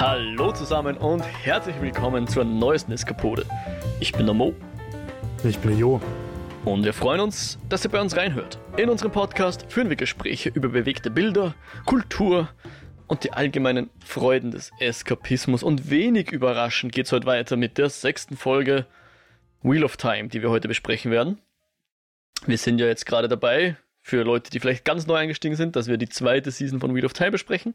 Hallo zusammen und herzlich willkommen zur neuesten Eskapode. Ich bin der Mo. Ich bin der Jo. Und wir freuen uns, dass ihr bei uns reinhört. In unserem Podcast führen wir Gespräche über bewegte Bilder, Kultur und die allgemeinen Freuden des Eskapismus. Und wenig überraschend geht es heute weiter mit der sechsten Folge Wheel of Time, die wir heute besprechen werden. Wir sind ja jetzt gerade dabei, für Leute, die vielleicht ganz neu eingestiegen sind, dass wir die zweite Season von Wheel of Time besprechen.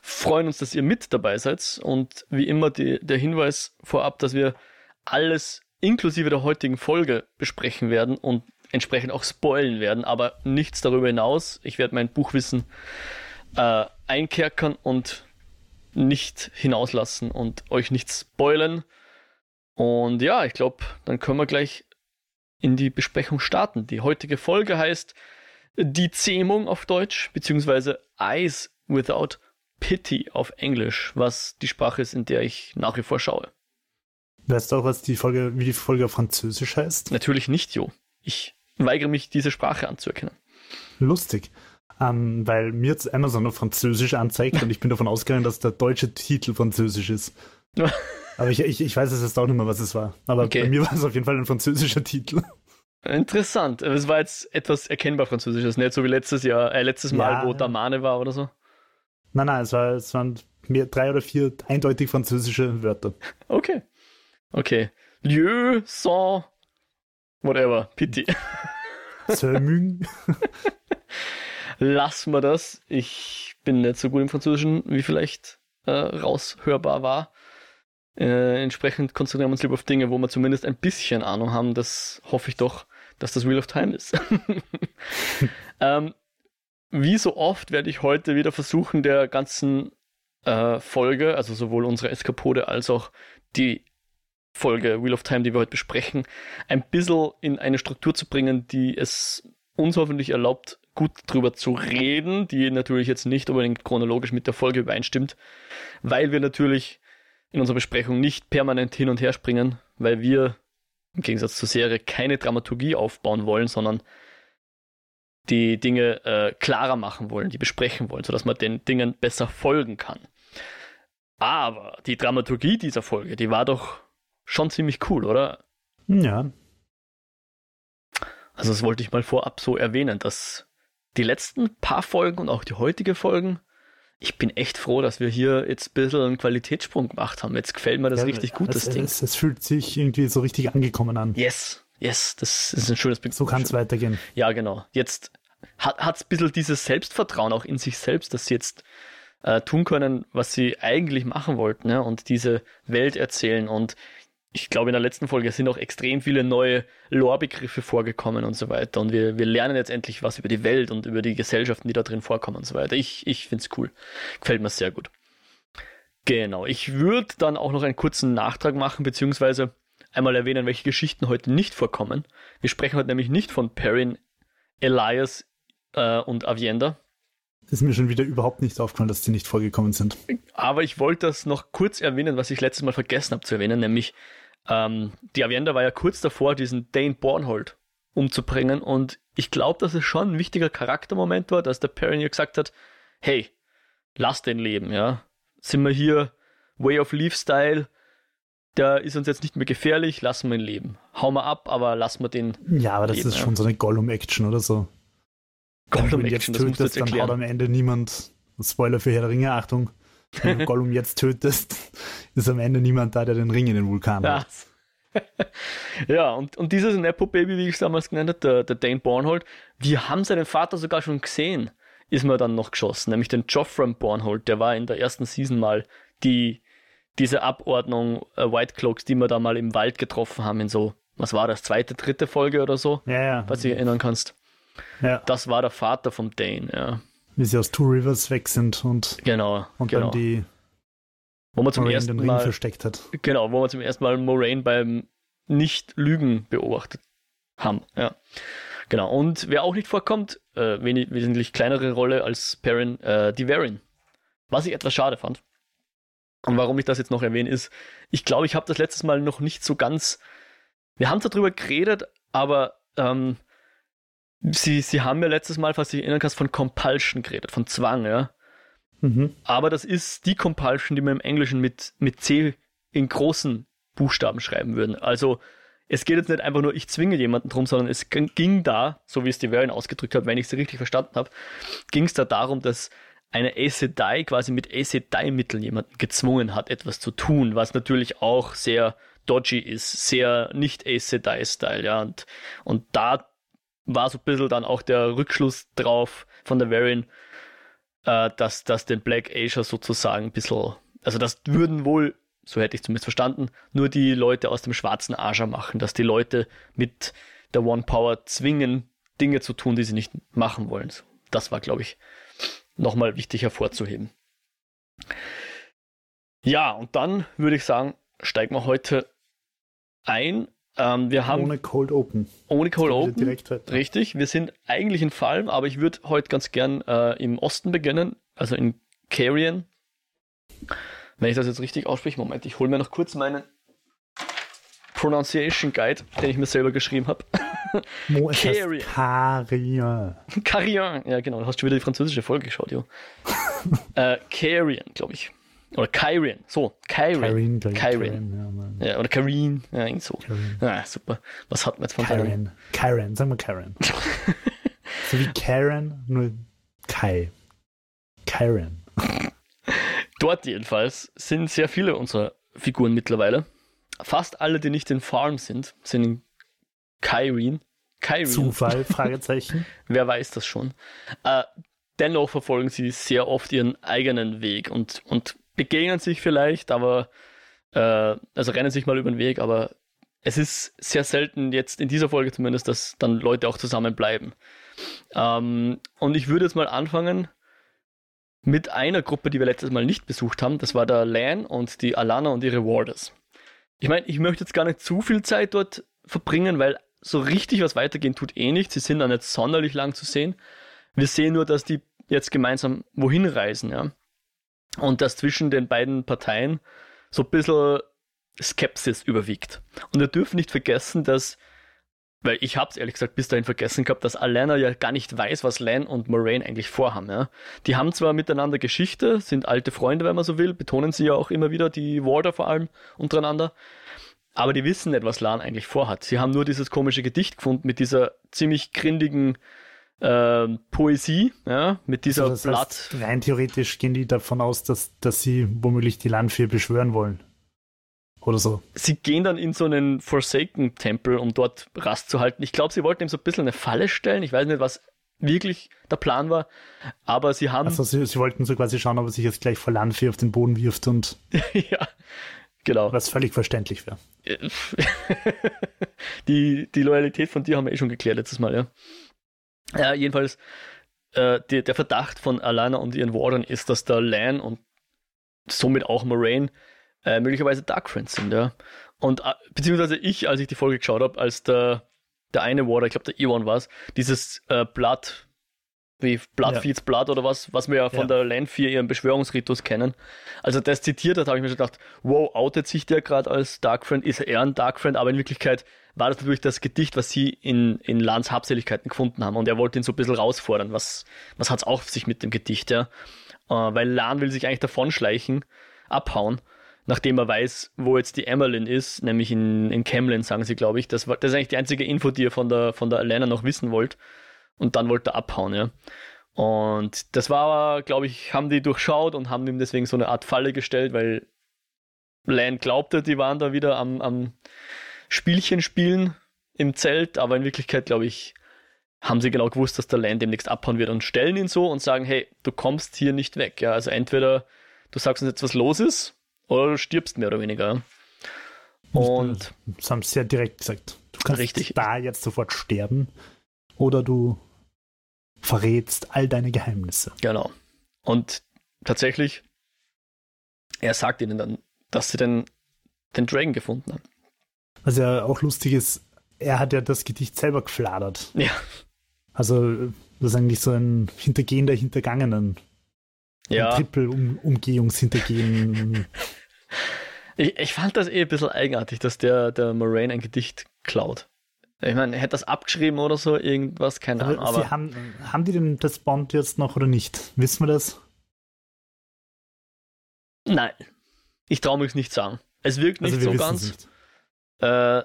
Freuen uns, dass ihr mit dabei seid und wie immer die, der Hinweis vorab, dass wir alles inklusive der heutigen Folge besprechen werden und entsprechend auch spoilen werden, aber nichts darüber hinaus. Ich werde mein Buchwissen äh, einkerkern und nicht hinauslassen und euch nicht spoilen. Und ja, ich glaube, dann können wir gleich in die Besprechung starten. Die heutige Folge heißt Die Zähmung auf Deutsch, beziehungsweise Eyes Without Pity auf Englisch, was die Sprache ist, in der ich nach wie vor schaue. Weißt du auch, was die Folge, wie die Folge auf Französisch heißt? Natürlich nicht, Jo. Ich weigere mich, diese Sprache anzuerkennen. Lustig. Ähm, weil mir jetzt Amazon auf Französisch anzeigt und ich bin davon ausgegangen, dass der deutsche Titel Französisch ist. Aber ich, ich, ich weiß es jetzt auch nicht mehr, was es war. Aber okay. bei mir war es auf jeden Fall ein französischer Titel. Interessant. Es war jetzt etwas erkennbar Französisches, nicht so wie letztes Jahr, äh, letztes Mal, ja, wo Damane war oder so. Nein, nein, es, war, es waren mehr, drei oder vier eindeutig französische Wörter. Okay. Okay. Lieu, sans, whatever, pity. Zöming. Lassen wir das. Ich bin nicht so gut im Französischen, wie vielleicht äh, raushörbar war. Äh, entsprechend konzentrieren wir uns lieber auf Dinge, wo wir zumindest ein bisschen Ahnung haben. Das hoffe ich doch, dass das Wheel of Time ist. ähm, wie so oft werde ich heute wieder versuchen, der ganzen äh, Folge, also sowohl unsere Eskapode als auch die Folge Wheel of Time, die wir heute besprechen, ein bisschen in eine Struktur zu bringen, die es uns hoffentlich erlaubt, gut drüber zu reden, die natürlich jetzt nicht unbedingt chronologisch mit der Folge übereinstimmt, weil wir natürlich in unserer Besprechung nicht permanent hin und her springen, weil wir im Gegensatz zur Serie keine Dramaturgie aufbauen wollen, sondern die Dinge äh, klarer machen wollen, die besprechen wollen, sodass man den Dingen besser folgen kann. Aber die Dramaturgie dieser Folge, die war doch schon ziemlich cool, oder? Ja. Also das wollte ich mal vorab so erwähnen, dass die letzten paar Folgen und auch die heutige Folgen, ich bin echt froh, dass wir hier jetzt ein bisschen einen Qualitätssprung gemacht haben. Jetzt gefällt mir das ja, richtig gut, das Ding. Es, es, fühlt sich irgendwie so richtig angekommen an. Yes, yes, das ist ein schönes Bild. So kann es weitergehen. Ja, genau. Jetzt hat es ein bisschen dieses Selbstvertrauen auch in sich selbst, dass sie jetzt äh, tun können, was sie eigentlich machen wollten ne? und diese Welt erzählen. Und ich glaube, in der letzten Folge sind auch extrem viele neue Lore-Begriffe vorgekommen und so weiter. Und wir, wir lernen jetzt endlich was über die Welt und über die Gesellschaften, die da drin vorkommen und so weiter. Ich, ich finde es cool. Gefällt mir sehr gut. Genau. Ich würde dann auch noch einen kurzen Nachtrag machen, beziehungsweise einmal erwähnen, welche Geschichten heute nicht vorkommen. Wir sprechen heute nämlich nicht von Perrin, Elias äh, und Avienda. Ist mir schon wieder überhaupt nicht aufgefallen, dass die nicht vorgekommen sind. Aber ich wollte das noch kurz erwähnen, was ich letztes Mal vergessen habe zu erwähnen, nämlich ähm, die Avienda war ja kurz davor, diesen Dane Bornhold umzubringen und ich glaube, dass es schon ein wichtiger Charaktermoment war, dass der Perrin gesagt hat, hey, lass den leben, ja. Sind wir hier Way of Leaf Style, der ist uns jetzt nicht mehr gefährlich, lassen wir ihn leben. Hauen wir ab, aber lassen wir den. Ja, aber das leben, ist ja. schon so eine Gollum-Action oder so. Gollum-Action, das tötest, dann haut am Ende niemand. Spoiler für Herr der Ringe, Achtung. Wenn du Gollum jetzt tötest, ist am Ende niemand da, der den Ring in den Vulkan hat. ja, und, und dieses Nepo-Baby, wie ich es damals genannt habe, der, der Dane Bornhold, wir haben seinen Vater sogar schon gesehen, ist mir dann noch geschossen, nämlich den Joffrey Bornhold, der war in der ersten Season mal die, diese Abordnung äh, White Cloaks, die wir da mal im Wald getroffen haben, in so, was war das, zweite, dritte Folge oder so, ja, ja. was du dich erinnern kannst. Ja. Das war der Vater vom Dane, ja. Wie sie aus Two Rivers weg sind und, genau, und genau. dann die wo man zum Moraine ersten den Ring Mal versteckt hat. Genau, wo wir zum ersten Mal Moraine beim Nicht-Lügen beobachtet haben. Ja. Genau. Und wer auch nicht vorkommt, äh, wesentlich kleinere Rolle als Perrin, äh, die Varin. Was ich etwas schade fand. Und warum ich das jetzt noch erwähne, ist, ich glaube, ich habe das letztes Mal noch nicht so ganz. Wir haben darüber geredet, aber ähm, Sie, Sie haben ja letztes Mal, falls du dich erinnern kannst, von Compulsion geredet, von Zwang, ja. Mhm. Aber das ist die Compulsion, die wir im Englischen mit, mit C in großen Buchstaben schreiben würden. Also es geht jetzt nicht einfach nur, ich zwinge jemanden drum, sondern es ging da, so wie es die Varian ausgedrückt hat, wenn ich es richtig verstanden habe, ging es da darum, dass eine Aes Sedai quasi mit Aes Sedai-Mitteln jemanden gezwungen hat, etwas zu tun, was natürlich auch sehr dodgy ist, sehr nicht Aes Sedai-Style, ja. Und, und da war so ein bisschen dann auch der Rückschluss drauf von der Varian, äh, dass das den Black Asia sozusagen ein bisschen, also das würden wohl, so hätte ich zumindest verstanden, nur die Leute aus dem schwarzen Asia machen, dass die Leute mit der One Power zwingen, Dinge zu tun, die sie nicht machen wollen. Das war, glaube ich, nochmal wichtig hervorzuheben. Ja, und dann würde ich sagen, steigen wir heute ein. Ähm, wir haben ohne Cold Open. Ohne Cold Open. Direkt Richtig. Wir sind eigentlich in Falm, aber ich würde heute ganz gern äh, im Osten beginnen, also in Carrion. Wenn ich das jetzt richtig ausspreche, Moment, ich hole mir noch kurz meinen Pronunciation Guide, den ich mir selber geschrieben habe. Mo Carrion. Carrion. Carrion, ja genau, du hast schon wieder die französische Folge geschaut, jo. äh, Carrion, glaube ich. Oder Kyrian, so, Kyrian. Kyrian, Kyrian. Ja, ja, oder Karin, ja, irgendwie so. Kyrian. Ja, super. Was hat man jetzt von Kyrian? Kyrian, sagen wir Kyrian. so wie Karen, nur Kai. Kyrian. Dort jedenfalls sind sehr viele unserer Figuren mittlerweile. Fast alle, die nicht in Farm sind, sind in Kyrian. Kyrian. Zufall, Fragezeichen. Wer weiß das schon. Äh, dennoch verfolgen sie sehr oft ihren eigenen Weg und, und begegnen sich vielleicht, aber äh, also rennen sich mal über den Weg, aber es ist sehr selten jetzt in dieser Folge zumindest, dass dann Leute auch zusammenbleiben. Ähm, und ich würde jetzt mal anfangen mit einer Gruppe, die wir letztes Mal nicht besucht haben. Das war der Lan und die Alana und ihre Warders. Ich meine, ich möchte jetzt gar nicht zu viel Zeit dort verbringen, weil so richtig was weitergehen tut eh nicht. Sie sind da nicht sonderlich lang zu sehen. Wir sehen nur, dass die jetzt gemeinsam wohin reisen, ja und dass zwischen den beiden Parteien so ein bisschen Skepsis überwiegt. Und wir dürfen nicht vergessen, dass, weil ich habe es ehrlich gesagt bis dahin vergessen gehabt, dass Alana ja gar nicht weiß, was Lan und Moraine eigentlich vorhaben. Ja? Die haben zwar miteinander Geschichte, sind alte Freunde, wenn man so will, betonen sie ja auch immer wieder, die Warder vor allem untereinander, aber die wissen nicht, was Lan eigentlich vorhat. Sie haben nur dieses komische Gedicht gefunden mit dieser ziemlich grindigen äh, Poesie, ja, mit dieser also Blatt. Heißt, rein theoretisch gehen die davon aus, dass, dass sie womöglich die Landfee beschwören wollen. Oder so. Sie gehen dann in so einen Forsaken-Tempel, um dort Rast zu halten. Ich glaube, sie wollten ihm so ein bisschen eine Falle stellen. Ich weiß nicht, was wirklich der Plan war. Aber sie haben. Also sie, sie wollten so quasi schauen, ob er sich jetzt gleich vor Landfee auf den Boden wirft und. ja, genau. Was völlig verständlich wäre. die, die Loyalität von dir haben wir eh schon geklärt letztes Mal, ja. Ja, jedenfalls, äh, die, der Verdacht von Alana und ihren Wardern ist, dass da Lan und somit auch Moraine äh, möglicherweise Dark Friends sind, ja. Und äh, beziehungsweise ich, als ich die Folge geschaut habe, als der, der eine Warder, ich glaube der Ewan war es, dieses äh, Blatt wie Blood ja. Feeds Blood oder was, was wir ja von ja. der Land 4 ihren Beschwörungsritus kennen. Also das zitiert hat, habe ich mir schon gedacht, wow, outet sich der gerade als Dark Friend, ist er ein Dark Friend, aber in Wirklichkeit war das natürlich das Gedicht, was sie in, in Lans Habseligkeiten gefunden haben und er wollte ihn so ein bisschen rausfordern. Was, was hat's auf sich mit dem Gedicht, ja? Äh, weil Lan will sich eigentlich davonschleichen, abhauen, nachdem er weiß, wo jetzt die Emmeline ist, nämlich in, in Camlin, sagen sie, glaube ich. Das, war, das ist eigentlich die einzige Info, die ihr von der, von der Alana noch wissen wollt und dann wollte er abhauen, ja. Und das war aber, glaube ich, haben die durchschaut und haben ihm deswegen so eine Art Falle gestellt, weil Lan glaubte, die waren da wieder am, am Spielchen spielen im Zelt, aber in Wirklichkeit, glaube ich, haben sie genau gewusst, dass der Lan demnächst abhauen wird und stellen ihn so und sagen, hey, du kommst hier nicht weg. Ja, also entweder du sagst uns jetzt, was los ist, oder du stirbst mehr oder weniger. Und das haben sie sehr direkt gesagt. Du kannst richtig. da jetzt sofort sterben oder du verrätst all deine Geheimnisse. Genau. Und tatsächlich, er sagt ihnen dann, dass sie den, den Dragon gefunden haben. Was ja auch lustig ist, er hat ja das Gedicht selber gefladert. Ja. Also, das ist eigentlich so ein Hintergehen der Hintergangenen. Ja. Triple-Umgehungshintergehen. ich, ich fand das eh ein bisschen eigenartig, dass der, der Moraine ein Gedicht klaut. Ich meine, er hätte das abgeschrieben oder so, irgendwas, keine Ahnung. Aber, aber haben, haben die denn das Bond jetzt noch oder nicht? Wissen wir das? Nein. Ich traue mich nicht sagen. Es wirkt nicht also so ganz. Äh,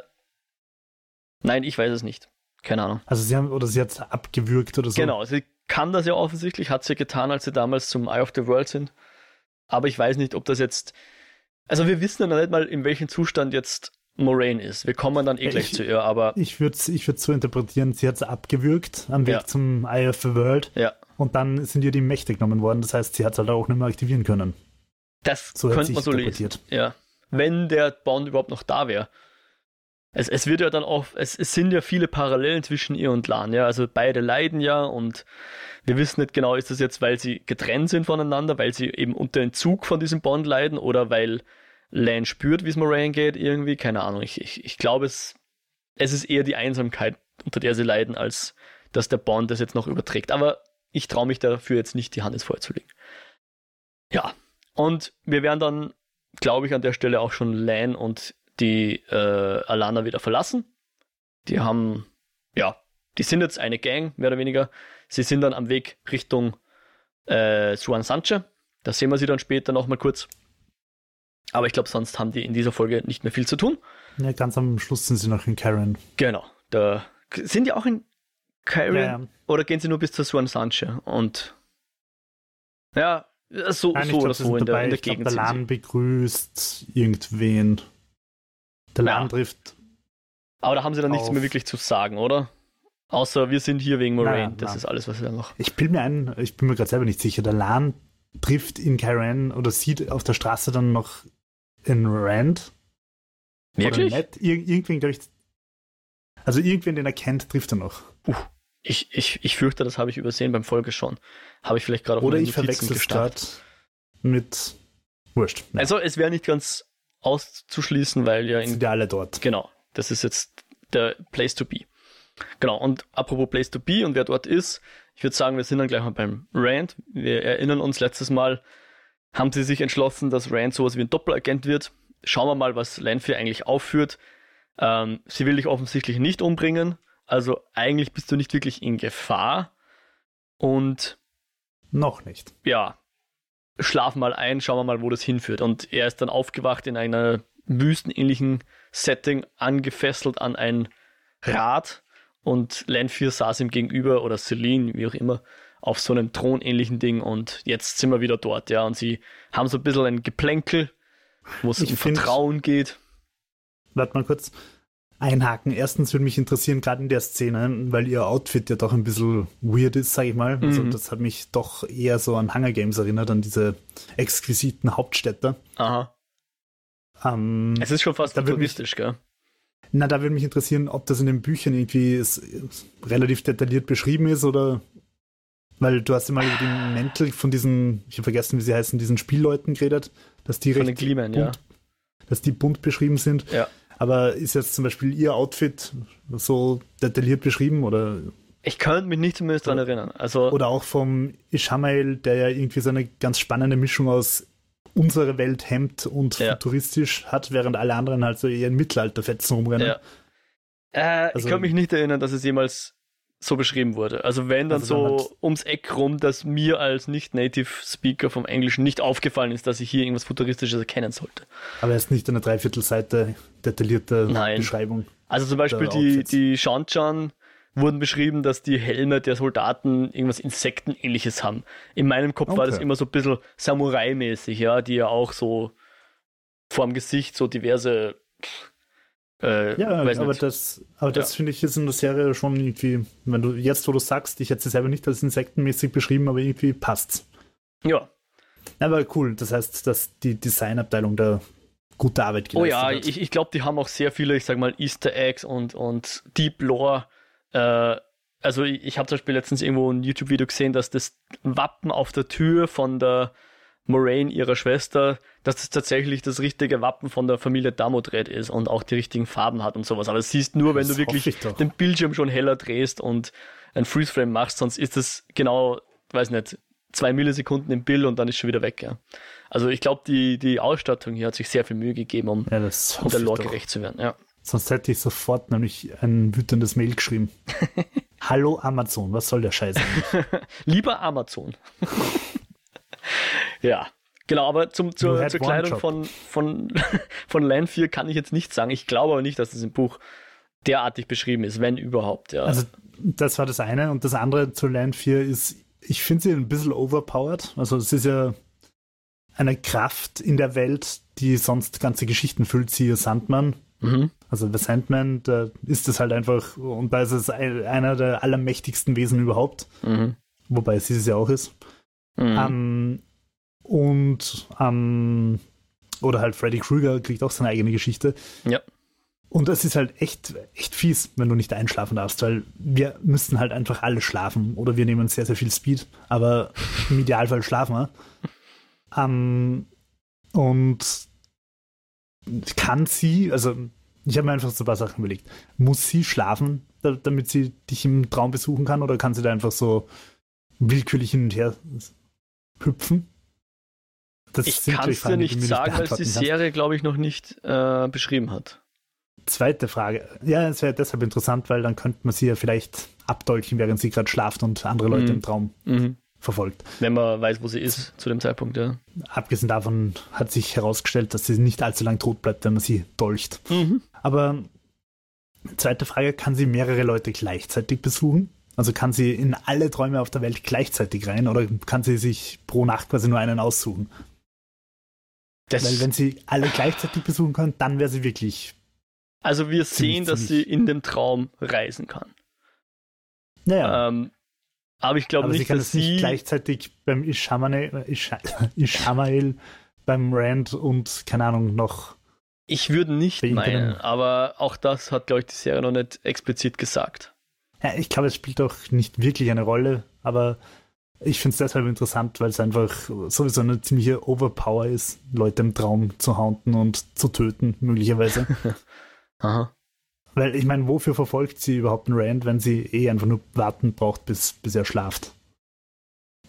nein, ich weiß es nicht. Keine Ahnung. Also sie haben, oder sie hat abgewürgt oder so. Genau, sie kann das ja offensichtlich, hat sie getan, als sie damals zum Eye of the World sind. Aber ich weiß nicht, ob das jetzt. Also wir wissen ja noch nicht mal, in welchem Zustand jetzt Moraine ist. Wir kommen dann eh gleich ich, zu ihr, aber. Ich würde es ich so interpretieren, sie hat es abgewürgt am Weg ja. zum Eye of the World. Ja. Und dann sind ihr die Mächte genommen worden. Das heißt, sie hat es halt auch nicht mehr aktivieren können. Das so könnte man so lesen. Ja. Wenn der Bond überhaupt noch da wäre. Es, es wird ja dann auch, es, es sind ja viele Parallelen zwischen ihr und Lan, ja. Also beide leiden ja und wir wissen nicht genau, ist das jetzt, weil sie getrennt sind voneinander, weil sie eben unter Entzug von diesem Bond leiden oder weil Lan spürt, wie es Moraine geht, irgendwie, keine Ahnung. Ich, ich, ich glaube, es, es ist eher die Einsamkeit, unter der sie leiden, als dass der Bond das jetzt noch überträgt. Aber ich traue mich dafür jetzt nicht, die Hand ins Feuer zu legen. Ja, und wir werden dann, glaube ich, an der Stelle auch schon Lan und die äh, Alana wieder verlassen. Die haben, ja, die sind jetzt eine Gang, mehr oder weniger. Sie sind dann am Weg Richtung äh, Suan Sanche. Da sehen wir sie dann später nochmal kurz. Aber ich glaube, sonst haben die in dieser Folge nicht mehr viel zu tun. Ja, ganz am Schluss sind sie noch in Karen. Genau. Da sind die auch in Karen? Ja, ja. Oder gehen sie nur bis zur Suan Sanche? Und ja, so, Nein, so oder so in der, in der Gegend. Glaub, der Lan begrüßt irgendwen. Der ja. trifft. Aber da haben sie dann nichts mehr wirklich zu sagen, oder? Außer wir sind hier wegen Moraine. Nein, das nein. ist alles, was sie dann noch. Ich bin mir ein, ich bin mir gerade selber nicht sicher. Der Lan trifft in Karen oder sieht auf der Straße dann noch in Rand. Wirklich? Ir irgendwen, glaube ich. Also irgendwen, den er kennt, trifft er noch. Uh, ich, ich, ich fürchte, das habe ich übersehen beim Folge schon. Habe ich vielleicht gerade auf Oder ich verwechsel es gerade mit Wurscht. Ja. Also es wäre nicht ganz auszuschließen, weil ja in. Sind ja alle dort. Genau. Das ist jetzt der Place to be. Genau. Und apropos Place to be und wer dort ist, ich würde sagen, wir sind dann gleich mal beim Rand. Wir erinnern uns letztes Mal, haben sie sich entschlossen, dass Rand sowas wie ein Doppelagent wird. Schauen wir mal, was Lanfear eigentlich aufführt. Ähm, sie will dich offensichtlich nicht umbringen. Also eigentlich bist du nicht wirklich in Gefahr. Und noch nicht. Ja. Schlaf mal ein, schauen wir mal, wo das hinführt. Und er ist dann aufgewacht in einer wüstenähnlichen Setting, angefesselt an ein Rad. Und Lanfear saß ihm gegenüber, oder Celine, wie auch immer, auf so einem thronähnlichen Ding und jetzt sind wir wieder dort, ja. Und sie haben so ein bisschen ein Geplänkel, wo es um Vertrauen geht. Warte mal kurz einhaken. Erstens würde mich interessieren, gerade in der Szene, weil ihr Outfit ja doch ein bisschen weird ist, sage ich mal. Also mhm. das hat mich doch eher so an Hunger Games erinnert, an diese exquisiten Hauptstädte. Aha. Ähm, es ist schon fast futuristisch, gell? Na, da würde mich interessieren, ob das in den Büchern irgendwie relativ detailliert beschrieben ist oder weil du hast immer über den Mäntel von diesen, ich habe vergessen, wie sie heißen, diesen Spielleuten geredet, dass die von recht Klimen, bunt, ja. dass die bunt beschrieben sind. Ja. Aber ist jetzt zum Beispiel ihr Outfit so detailliert beschrieben oder? Ich könnte mich nicht zumindest daran erinnern. Also oder auch vom Ishamael, der ja irgendwie so eine ganz spannende Mischung aus unsere Welt Hemd und ja. futuristisch hat, während alle anderen halt so eher in Mittelalterfetzen rumrennen. Ja. Äh, also, ich kann mich nicht erinnern, dass es jemals so beschrieben wurde. Also wenn dann also so ums Eck rum, dass mir als nicht-Native Speaker vom Englischen nicht aufgefallen ist, dass ich hier irgendwas Futuristisches erkennen sollte. Aber er ist nicht eine Dreiviertelseite detaillierte Nein. Beschreibung. Also zum Beispiel die, die Shanchan wurden beschrieben, dass die Helme der Soldaten irgendwas Insektenähnliches haben. In meinem Kopf okay. war das immer so ein bisschen Samurai-mäßig, ja, die ja auch so vorm Gesicht so diverse äh, ja, aber das, aber das ja. finde ich jetzt in der Serie schon irgendwie, wenn du jetzt, wo du sagst, ich hätte sie selber nicht als insektenmäßig beschrieben, aber irgendwie passt's. Ja. Aber cool, das heißt, dass die Designabteilung da gute Arbeit geleistet hat. Oh ja, hat. ich, ich glaube, die haben auch sehr viele, ich sag mal, Easter Eggs und, und Deep Lore. Äh, also ich, ich habe zum Beispiel letztens irgendwo ein YouTube-Video gesehen, dass das Wappen auf der Tür von der Moraine, ihrer Schwester, dass das tatsächlich das richtige Wappen von der Familie Damodred ist und auch die richtigen Farben hat und sowas. Aber das siehst nur, wenn das du wirklich den Bildschirm schon heller drehst und ein Freeze-Frame machst, sonst ist das genau, weiß nicht, zwei Millisekunden im Bild und dann ist schon wieder weg. Ja. Also ich glaube, die, die Ausstattung hier hat sich sehr viel Mühe gegeben, um, ja, um der Lore gerecht zu werden. Ja. Sonst hätte ich sofort nämlich ein wütendes Mail geschrieben. Hallo Amazon, was soll der Scheiß? Lieber Amazon. Ja, Genau, aber zum, zur, zur Kleidung von, von, von Lanfear kann ich jetzt nicht sagen. Ich glaube aber nicht, dass das im Buch derartig beschrieben ist, wenn überhaupt. Ja. Also das war das eine. Und das andere zu Lanfear ist, ich finde sie ein bisschen overpowered. Also es ist ja eine Kraft in der Welt, die sonst ganze Geschichten füllt, siehe Sandman. Mhm. Also The Sandman, da ist es halt einfach, und da ist es einer der allermächtigsten Wesen überhaupt. Mhm. Wobei es dieses ja auch ist. Mhm. Um, und um, oder halt Freddy Krueger kriegt auch seine eigene Geschichte. Ja. Und es ist halt echt, echt fies, wenn du nicht einschlafen darfst, weil wir müssten halt einfach alle schlafen oder wir nehmen sehr, sehr viel Speed, aber im Idealfall schlafen wir. Um, und kann sie, also ich habe mir einfach so ein paar Sachen überlegt. Muss sie schlafen, damit sie dich im Traum besuchen kann, oder kann sie da einfach so willkürlich hin und her hüpfen? Das ich kann es dir nicht sagen, weil es die Serie, glaube ich, noch nicht äh, beschrieben hat. Zweite Frage. Ja, es wäre deshalb interessant, weil dann könnte man sie ja vielleicht abdolchen, während sie gerade schlaft und andere Leute mhm. im Traum mhm verfolgt. Wenn man weiß, wo sie ist zu dem Zeitpunkt, ja. Abgesehen davon hat sich herausgestellt, dass sie nicht allzu lang tot bleibt, wenn man sie dolcht. Mhm. Aber zweite Frage, kann sie mehrere Leute gleichzeitig besuchen? Also kann sie in alle Träume auf der Welt gleichzeitig rein oder kann sie sich pro Nacht quasi nur einen aussuchen? Das Weil wenn sie alle gleichzeitig besuchen kann, dann wäre sie wirklich. Also wir sehen, dass sie in dem Traum reisen kann. Naja. Ähm, aber ich glaube nicht, sie kann dass sie nicht gleichzeitig beim Ishamael, Ishamael beim Rand und keine Ahnung noch. Ich würde nicht meinen, aber auch das hat, glaube ich, die Serie noch nicht explizit gesagt. Ja, ich glaube, es spielt doch nicht wirklich eine Rolle, aber ich finde es deshalb interessant, weil es einfach sowieso eine ziemliche Overpower ist, Leute im Traum zu haunten und zu töten, möglicherweise. Aha. Weil ich meine, wofür verfolgt sie überhaupt einen Rand, wenn sie eh einfach nur warten braucht, bis, bis er schlaft?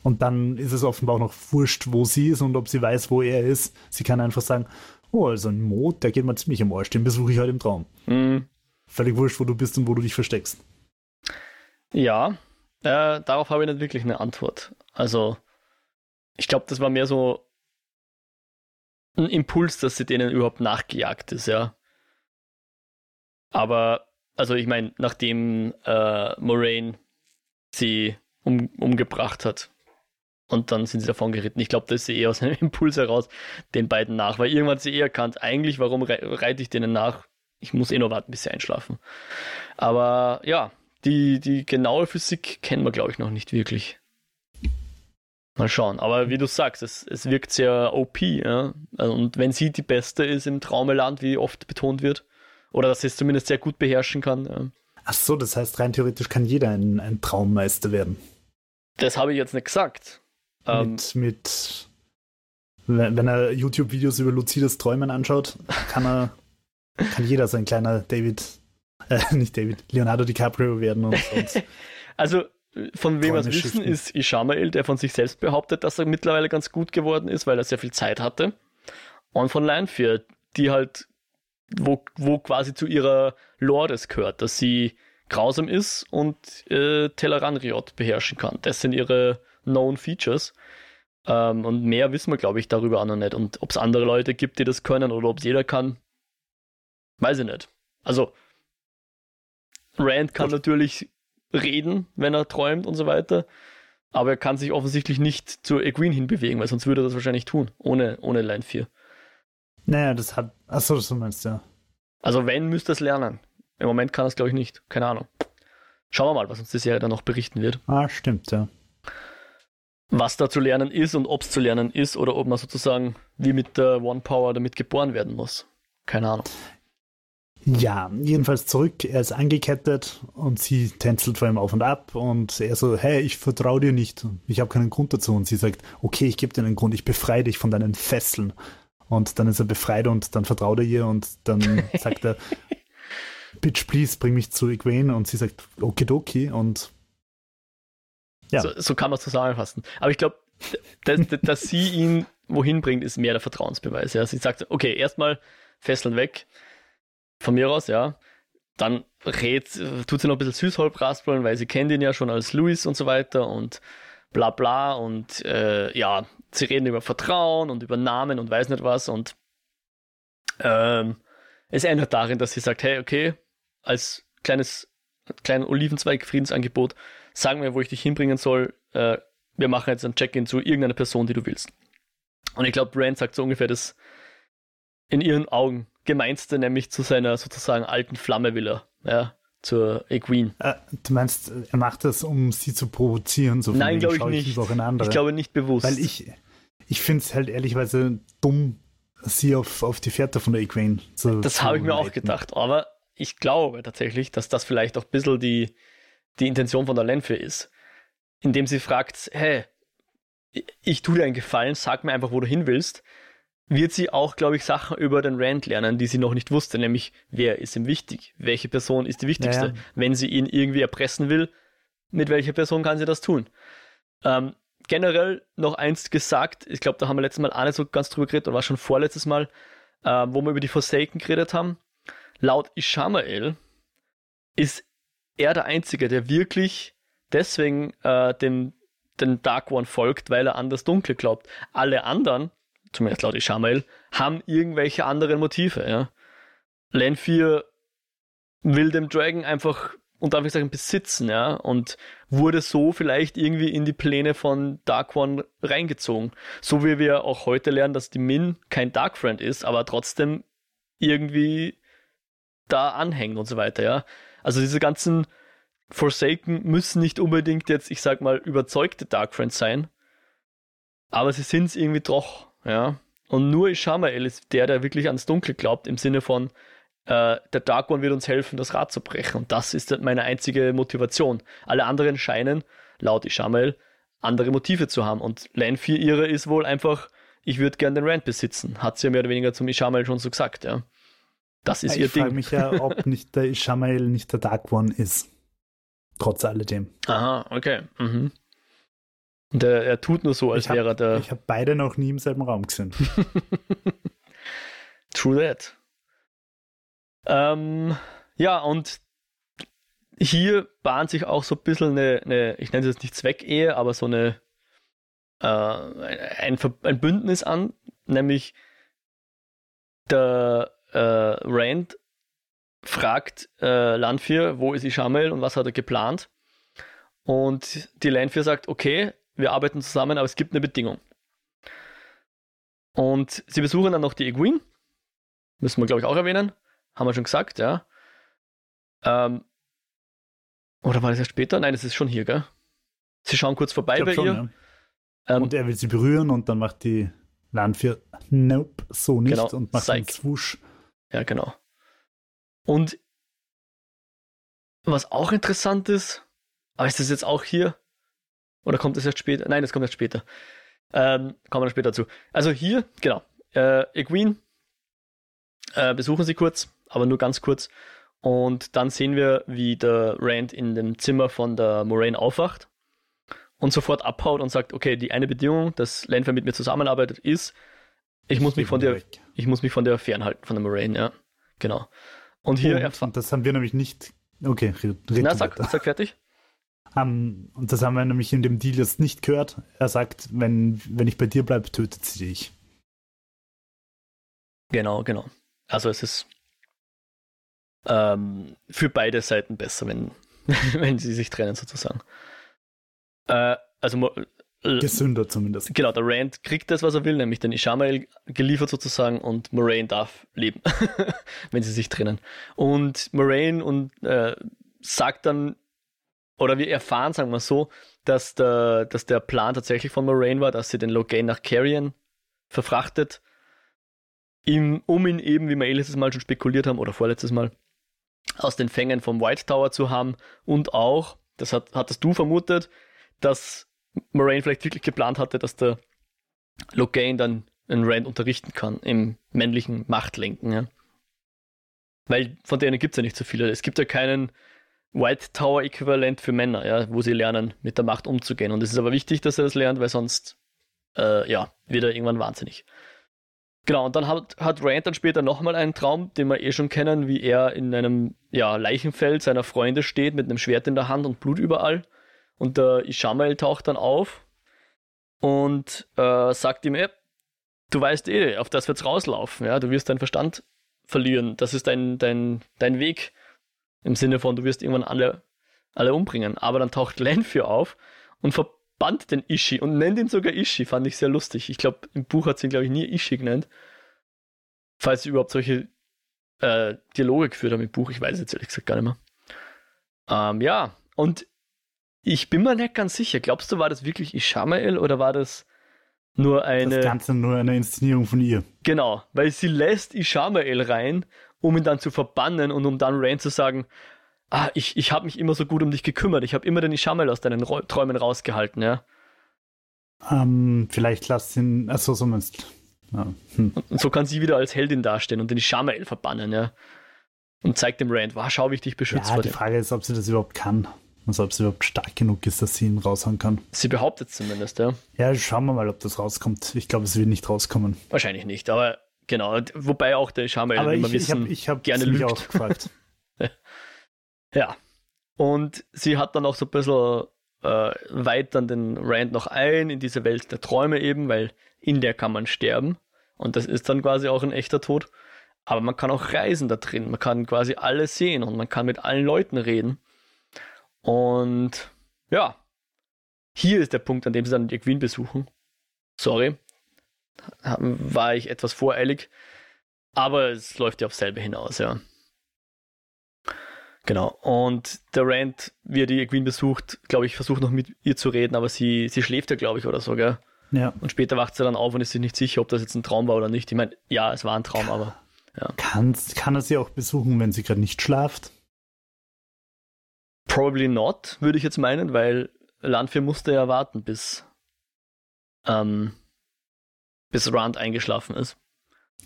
Und dann ist es offenbar auch noch wurscht, wo sie ist und ob sie weiß, wo er ist. Sie kann einfach sagen, oh, also ein Mod, der geht mal ziemlich am Arsch, den besuche ich heute im Traum. Mhm. Völlig wurscht, wo du bist und wo du dich versteckst. Ja, äh, darauf habe ich nicht wirklich eine Antwort. Also, ich glaube, das war mehr so ein Impuls, dass sie denen überhaupt nachgejagt ist, ja. Aber, also ich meine, nachdem äh, Moraine sie um, umgebracht hat und dann sind sie davon geritten. Ich glaube, das ist sie eher aus einem Impuls heraus den beiden nach, weil irgendwann sie eh erkannt, eigentlich, warum re reite ich denen nach? Ich muss eh noch warten, bis sie einschlafen. Aber ja, die, die genaue Physik kennen wir, glaube ich, noch nicht wirklich. Mal schauen. Aber wie du sagst, es, es wirkt sehr OP. Ja? Und wenn sie die Beste ist im Traumeland, wie oft betont wird, oder dass sie es zumindest sehr gut beherrschen kann. Ja. Ach so, das heißt, rein theoretisch kann jeder ein, ein Traummeister werden. Das habe ich jetzt nicht gesagt. Mit, ähm, mit wenn, wenn er YouTube-Videos über luzides Träumen anschaut, kann er, kann jeder so ein kleiner David, äh, nicht David, Leonardo DiCaprio werden und, und Also, von wem wir es wissen, ist Ishamael, der von sich selbst behauptet, dass er mittlerweile ganz gut geworden ist, weil er sehr viel Zeit hatte. Und von Lionfear, die halt wo, wo quasi zu ihrer Lore das gehört, dass sie grausam ist und äh, Tellerran-Riot beherrschen kann. Das sind ihre known Features. Ähm, und mehr wissen wir, glaube ich, darüber auch noch nicht. Und ob es andere Leute gibt, die das können oder ob es jeder kann, weiß ich nicht. Also, Rand kann natürlich reden, wenn er träumt und so weiter. Aber er kann sich offensichtlich nicht zur Egwene hinbewegen, weil sonst würde er das wahrscheinlich tun, ohne, ohne Line 4. Naja, das hat. Achso, das du meinst, ja. Also, wenn, müsste es lernen. Im Moment kann es, glaube ich, nicht. Keine Ahnung. Schauen wir mal, was uns die Serie dann noch berichten wird. Ah, stimmt, ja. Was da zu lernen ist und ob es zu lernen ist oder ob man sozusagen wie mit der One Power damit geboren werden muss. Keine Ahnung. Ja, jedenfalls zurück. Er ist angekettet und sie tänzelt vor ihm auf und ab und er so, hey, ich vertraue dir nicht. Ich habe keinen Grund dazu. Und sie sagt, okay, ich gebe dir einen Grund, ich befreie dich von deinen Fesseln. Und dann ist er befreit und dann vertraut er ihr und dann sagt er, Bitch, please, bring mich zu Egwene. Und sie sagt, okidoki. Und ja. So, so kann man es zusammenfassen. Aber ich glaube, dass, dass sie ihn wohin bringt, ist mehr der Vertrauensbeweis. Ja. Sie sagt, okay, erstmal Fesseln weg. Von mir aus, ja. Dann rät, tut sie noch ein bisschen Süßholz raspeln, weil sie kennt ihn ja schon als Louis und so weiter und bla bla und äh, ja, sie reden über Vertrauen und über Namen und weiß nicht was und ähm, es endet darin, dass sie sagt, hey, okay, als kleines, kleinen Olivenzweig-Friedensangebot, sag mir, wo ich dich hinbringen soll, äh, wir machen jetzt ein Check-in zu irgendeiner Person, die du willst. Und ich glaube, Rand sagt so ungefähr das in ihren Augen gemeinste, nämlich zu seiner sozusagen alten Flamme will er, ja, zur Egwene. Äh, du meinst, er macht das, um sie zu provozieren? So Nein, glaube ich nicht. Ich, ich glaube nicht bewusst. Weil ich, ich finde es halt ehrlichweise dumm, sie auf, auf die Fährte von der Egwene zu Das habe ich mir auch gedacht, aber ich glaube tatsächlich, dass das vielleicht auch ein bisschen die, die Intention von der Lenfe ist. Indem sie fragt, hey, ich tue dir einen Gefallen, sag mir einfach, wo du hin willst, wird sie auch, glaube ich, Sachen über den Rand lernen, die sie noch nicht wusste, nämlich wer ist ihm wichtig, welche Person ist die wichtigste. Ja, Wenn sie ihn irgendwie erpressen will, mit welcher Person kann sie das tun? Ähm, generell noch eins gesagt, ich glaube, da haben wir letztes Mal auch nicht so ganz drüber geredet, oder war schon vorletztes Mal, äh, wo wir über die Forsaken geredet haben. Laut Ishamael ist er der Einzige, der wirklich deswegen äh, dem den Dark One folgt, weil er an das Dunkle glaubt. Alle anderen, zumindest laut Ishamael, haben irgendwelche anderen Motive. Ja. Lanfear will dem Dragon einfach ich sagen besitzen, ja, und wurde so vielleicht irgendwie in die Pläne von Dark One reingezogen. So wie wir auch heute lernen, dass die Min kein Dark Friend ist, aber trotzdem irgendwie da anhängt und so weiter, ja. Also diese ganzen Forsaken müssen nicht unbedingt jetzt, ich sag mal, überzeugte Dark Friends sein, aber sie sind es irgendwie doch, ja. Und nur Ishamael ist der, der wirklich ans Dunkle glaubt, im Sinne von, äh, der Dark One wird uns helfen, das Rad zu brechen. Und das ist meine einzige Motivation. Alle anderen scheinen, laut Ishamael, andere Motive zu haben. Und Lane 4 ihre ist wohl einfach, ich würde gern den Rand besitzen. Hat sie ja mehr oder weniger zum Ishamael schon so gesagt, ja. Das ist ja, ihr Ding. Ich frage mich ja, ob nicht der Ishamael nicht der Dark One ist. Trotz alledem. Aha, okay. Mhm. Und er, er, tut nur so, als hab, wäre der. Ich habe beide noch nie im selben Raum gesehen. True that. Ähm, ja, und hier bahnt sich auch so ein bisschen eine, eine ich nenne es jetzt nicht Zweckehe, aber so eine äh, ein, ein Bündnis an, nämlich der äh, Rand fragt äh, Landfir, wo ist Ishamel und was hat er geplant. Und die Landfir sagt, okay, wir arbeiten zusammen, aber es gibt eine Bedingung. Und sie besuchen dann noch die Egwene. Müssen wir, glaube ich, auch erwähnen. Haben wir schon gesagt, ja. Ähm, oder war das erst später? Nein, das ist schon hier, gell? Sie schauen kurz vorbei bei schon, ihr. Ja. Ähm, und er will sie berühren und dann macht die Landfir, nope, so nicht genau, und macht Psych. einen Swoosh. Ja, genau. Und was auch interessant ist, aber ist das jetzt auch hier? Oder kommt das erst später? Nein, das kommt erst später. Ähm, kommen wir später dazu. Also hier, genau. Äh, Egwene äh, besuchen sie kurz, aber nur ganz kurz. Und dann sehen wir, wie der Rand in dem Zimmer von der Moraine aufwacht und sofort abhaut und sagt, okay, die eine Bedingung, dass Lanfer mit mir zusammenarbeitet, ist, ich muss mich von der, ich muss mich von der fernhalten, von der Moraine, ja. Genau. Und hier erfahren. Das haben wir nämlich nicht. Okay, red, red Na, sag, sag fertig. Um, und das haben wir nämlich in dem Deal jetzt nicht gehört. Er sagt, wenn, wenn ich bei dir bleibe, tötet sie dich. Genau, genau. Also es ist ähm, für beide Seiten besser, wenn, wenn sie sich trennen, sozusagen. Äh, also Gesünder zumindest. Genau, der Rand kriegt das, was er will, nämlich den Ishamael geliefert sozusagen und Moraine darf leben, wenn sie sich trennen. Und Moraine und, äh, sagt dann, oder wir erfahren, sagen wir so, dass der, dass der Plan tatsächlich von Moraine war, dass sie den Logain nach Carrion verfrachtet, ihm, um ihn eben, wie wir eh letztes Mal schon spekuliert haben, oder vorletztes Mal, aus den Fängen vom White Tower zu haben und auch, das hat, hattest du vermutet, dass Moraine vielleicht wirklich geplant hatte, dass der Logain dann einen Rand unterrichten kann im männlichen Machtlenken. Ja? Weil von denen gibt es ja nicht so viele. Es gibt ja keinen White Tower-Äquivalent für Männer, ja, wo sie lernen, mit der Macht umzugehen. Und es ist aber wichtig, dass er das lernt, weil sonst äh, ja, wird er irgendwann wahnsinnig. Genau, und dann hat, hat Rand dann später nochmal einen Traum, den wir eh schon kennen, wie er in einem ja, Leichenfeld seiner Freunde steht mit einem Schwert in der Hand und Blut überall. Und der Ishamael taucht dann auf und äh, sagt ihm, ey, du weißt eh, auf das wird's rauslaufen, ja, du wirst deinen Verstand verlieren, das ist dein, dein, dein Weg im Sinne von, du wirst irgendwann alle, alle umbringen. Aber dann taucht Lanfear auf und verbannt den Ishi und nennt ihn sogar Ishi, fand ich sehr lustig. Ich glaube, im Buch hat sie ihn, glaube ich, nie Ishi genannt. Falls sie überhaupt solche äh, Dialoge geführt haben im Buch, ich weiß jetzt ehrlich gesagt gar nicht mehr. Ähm, ja, und ich bin mir nicht ganz sicher. Glaubst du, war das wirklich Ishamael oder war das nur eine. Das Ganze nur eine Inszenierung von ihr. Genau, weil sie lässt Ishamael rein, um ihn dann zu verbannen und um dann Rain zu sagen: Ah, ich, ich habe mich immer so gut um dich gekümmert. Ich habe immer den Ishamael aus deinen Träumen rausgehalten, ja. Ähm, vielleicht lass ihn. Achso, so meinst ja. hm. Und so kann sie wieder als Heldin dastehen und den Ishamael verbannen, ja. Und zeigt dem Rand, wow, schau, wie ich dich beschütze. Ja, die Frage ist, ob sie das überhaupt kann. Also ob sie überhaupt stark genug ist, dass sie ihn raushauen kann. Sie behauptet zumindest, ja. Ja, schauen wir mal, ob das rauskommt. Ich glaube, es wird nicht rauskommen. Wahrscheinlich nicht, aber genau. Wobei auch der aber immer ich, wissen, ich habe hab gerne mich auch gefragt. ja. Und sie hat dann auch so ein bisschen äh, weit dann den Rand noch ein in diese Welt der Träume eben, weil in der kann man sterben. Und das ist dann quasi auch ein echter Tod. Aber man kann auch reisen da drin. Man kann quasi alles sehen und man kann mit allen Leuten reden. Und ja, hier ist der Punkt, an dem sie dann die Queen besuchen. Sorry, war ich etwas voreilig, aber es läuft ja auf selbe hinaus, ja. Genau. Und der Rand, wie er die Queen besucht, glaube ich, versucht noch mit ihr zu reden, aber sie, sie schläft ja, glaube ich, oder so, gell? Ja. Und später wacht sie dann auf und ist sich nicht sicher, ob das jetzt ein Traum war oder nicht. Ich meine, ja, es war ein Traum, aber. Ja. Kann, kann er sie auch besuchen, wenn sie gerade nicht schlaft? Probably not, würde ich jetzt meinen, weil Landwehr musste ja warten, bis, ähm, bis Rand eingeschlafen ist.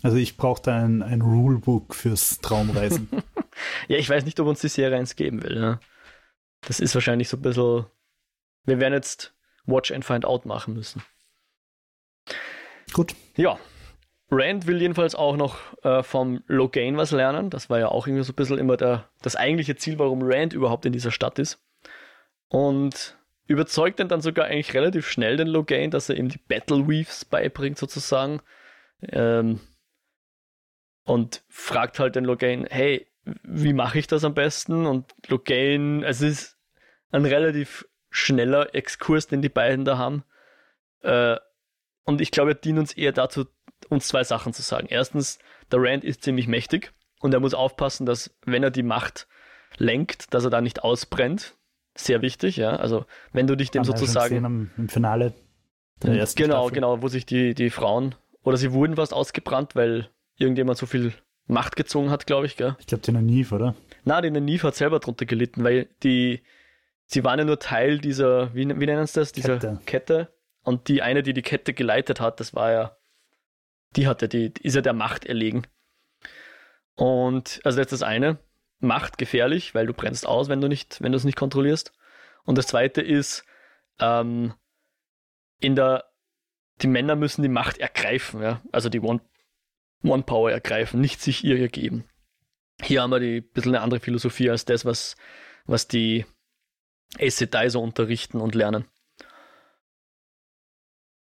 Also ich brauchte ein, ein Rulebook fürs Traumreisen. ja, ich weiß nicht, ob uns die Serie eins geben will. Ne? Das ist wahrscheinlich so ein bisschen. Wir werden jetzt Watch and Find Out machen müssen. Gut. Ja, Rand will jedenfalls auch noch äh, vom Logain was lernen. Das war ja auch irgendwie so ein bisschen immer der, das eigentliche Ziel, warum Rand überhaupt in dieser Stadt ist. Und überzeugt ihn dann sogar eigentlich relativ schnell den Logain, dass er ihm die Battle Weaves beibringt, sozusagen. Ähm, und fragt halt den Logain, hey, wie mache ich das am besten? Und Logain, es ist ein relativ schneller Exkurs, den die beiden da haben. Äh, und ich glaube, er dient uns eher dazu, uns zwei Sachen zu sagen. Erstens, der Rand ist ziemlich mächtig und er muss aufpassen, dass wenn er die Macht lenkt, dass er da nicht ausbrennt. Sehr wichtig, ja. Also wenn du dich dem sozusagen am, im Finale der ersten genau, Staffel. genau, wo sich die die Frauen oder sie wurden fast ausgebrannt, weil irgendjemand so viel Macht gezogen hat, glaube ich, gell? Ich glaube, die Naniv, oder? Na, die Naniv hat selber drunter gelitten, weil die sie waren ja nur Teil dieser, wie, wie nennen sie das, dieser Kette. Kette. Und die eine, die die Kette geleitet hat, das war ja die hatte die, ist ja der Macht erlegen. Und also das ist das eine, Macht gefährlich, weil du brennst aus, wenn du nicht, wenn du es nicht kontrollierst. Und das zweite ist, ähm, in der, die Männer müssen die Macht ergreifen, ja, also die One, One Power ergreifen, nicht sich ihr geben. Hier haben wir die bisschen eine andere Philosophie als das, was, was die Aes Sedai so unterrichten und lernen.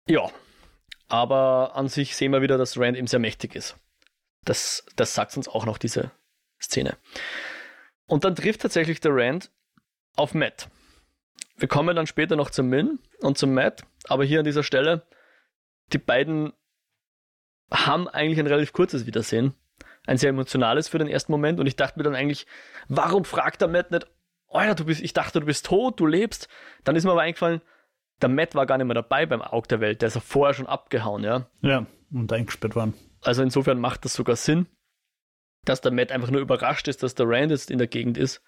Ja, aber an sich sehen wir wieder, dass Rand eben sehr mächtig ist. Das, das sagt uns auch noch diese Szene. Und dann trifft tatsächlich der Rand auf Matt. Wir kommen dann später noch zum Min und zum Matt, aber hier an dieser Stelle, die beiden haben eigentlich ein relativ kurzes Wiedersehen. Ein sehr emotionales für den ersten Moment und ich dachte mir dann eigentlich, warum fragt der Matt nicht, Alter, du bist, ich dachte, du bist tot, du lebst. Dann ist mir aber eingefallen, der Matt war gar nicht mehr dabei beim Aug der Welt, der ist ja vorher schon abgehauen, ja. Ja, und eingesperrt worden. Also insofern macht das sogar Sinn, dass der Matt einfach nur überrascht ist, dass der Rand jetzt in der Gegend ist.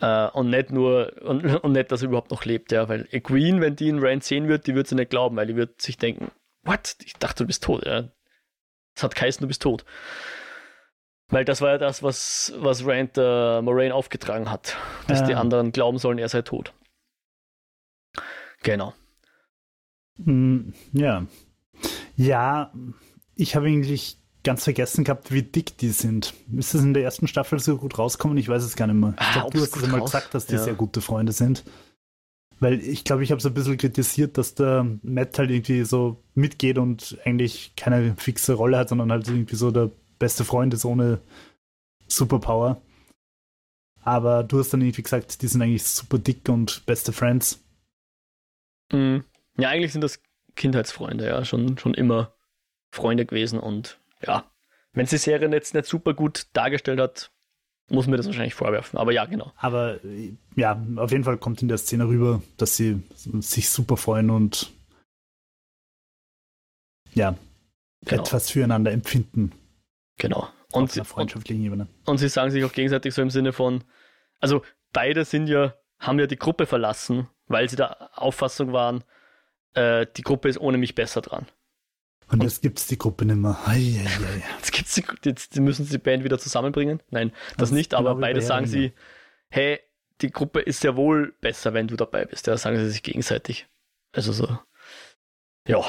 Äh, und nicht nur, und, und nicht, dass er überhaupt noch lebt, ja. Weil Queen, wenn die ihn Rand sehen wird, die wird sie nicht glauben, weil die wird sich denken, what? Ich dachte, du bist tot, ja. Es hat geheißen, du bist tot. Weil das war ja das, was, was Rand äh, Moraine aufgetragen hat, dass ja. die anderen glauben sollen, er sei tot. Genau. Mm, ja. Ja, ich habe eigentlich ganz vergessen gehabt, wie dick die sind. Ist das in der ersten Staffel so gut rauskommen? Ich weiß es gar nicht mehr. Ich ah, glaube, du hast es mal gesagt, dass die ja. sehr gute Freunde sind. Weil ich glaube, ich habe so ein bisschen kritisiert, dass der Matt halt irgendwie so mitgeht und eigentlich keine fixe Rolle hat, sondern halt irgendwie so der beste Freund ist ohne Superpower. Aber du hast dann irgendwie gesagt, die sind eigentlich super dick und beste Friends. Mhm. Ja, eigentlich sind das Kindheitsfreunde, ja, schon, schon immer Freunde gewesen und ja, wenn sie die Serie jetzt nicht super gut dargestellt hat, muss mir das wahrscheinlich vorwerfen. Aber ja, genau. Aber ja, auf jeden Fall kommt in der Szene rüber, dass sie sich super freuen und ja, genau. etwas füreinander empfinden. Genau. Und, auf freundschaftlichen Ebene. Und sie sagen sich auch gegenseitig so im Sinne von, also beide sind ja, haben ja die Gruppe verlassen, weil sie der Auffassung waren, äh, die Gruppe ist ohne mich besser dran. Und jetzt gibt es die Gruppe nicht mehr. Ei, ei, ei. Jetzt, gibt's die, jetzt müssen sie die Band wieder zusammenbringen. Nein, das, das nicht, aber beide sagen sie, hey, die Gruppe ist sehr wohl besser, wenn du dabei bist. Ja, sagen sie sich gegenseitig. Also so. Ja.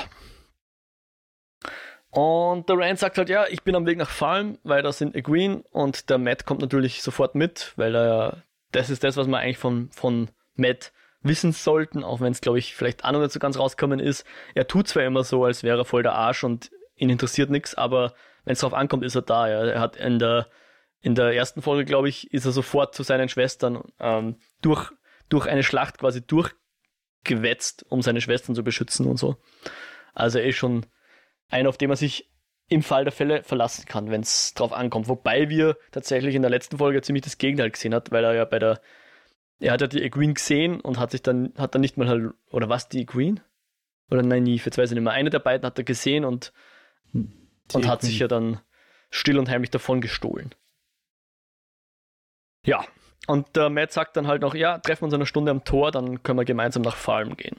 Und der Rand sagt halt, ja, ich bin am Weg nach Farm, weil da sind Egwene und der Matt kommt natürlich sofort mit, weil er, das ist das, was man eigentlich von, von Matt wissen sollten, auch wenn es, glaube ich, vielleicht noch nicht so ganz rauskommen ist. Er tut zwar immer so, als wäre er voll der Arsch und ihn interessiert nichts, aber wenn es darauf ankommt, ist er da. Ja. Er hat in der, in der ersten Folge, glaube ich, ist er sofort zu seinen Schwestern ähm, durch, durch eine Schlacht quasi durchgewetzt, um seine Schwestern zu beschützen und so. Also er ist schon einer, auf den man sich im Fall der Fälle verlassen kann, wenn es drauf ankommt. Wobei wir tatsächlich in der letzten Folge ziemlich das Gegenteil gesehen hat, weil er ja bei der er hat ja die Queen gesehen und hat sich dann, hat dann nicht mal halt, oder was, die Queen? Oder nein, nie, jetzt weiß ich nicht mehr. Eine der beiden hat er gesehen und, und hat sich ja dann still und heimlich davon gestohlen. Ja, und der Matt sagt dann halt noch, ja, treffen wir uns eine Stunde am Tor, dann können wir gemeinsam nach Farm gehen.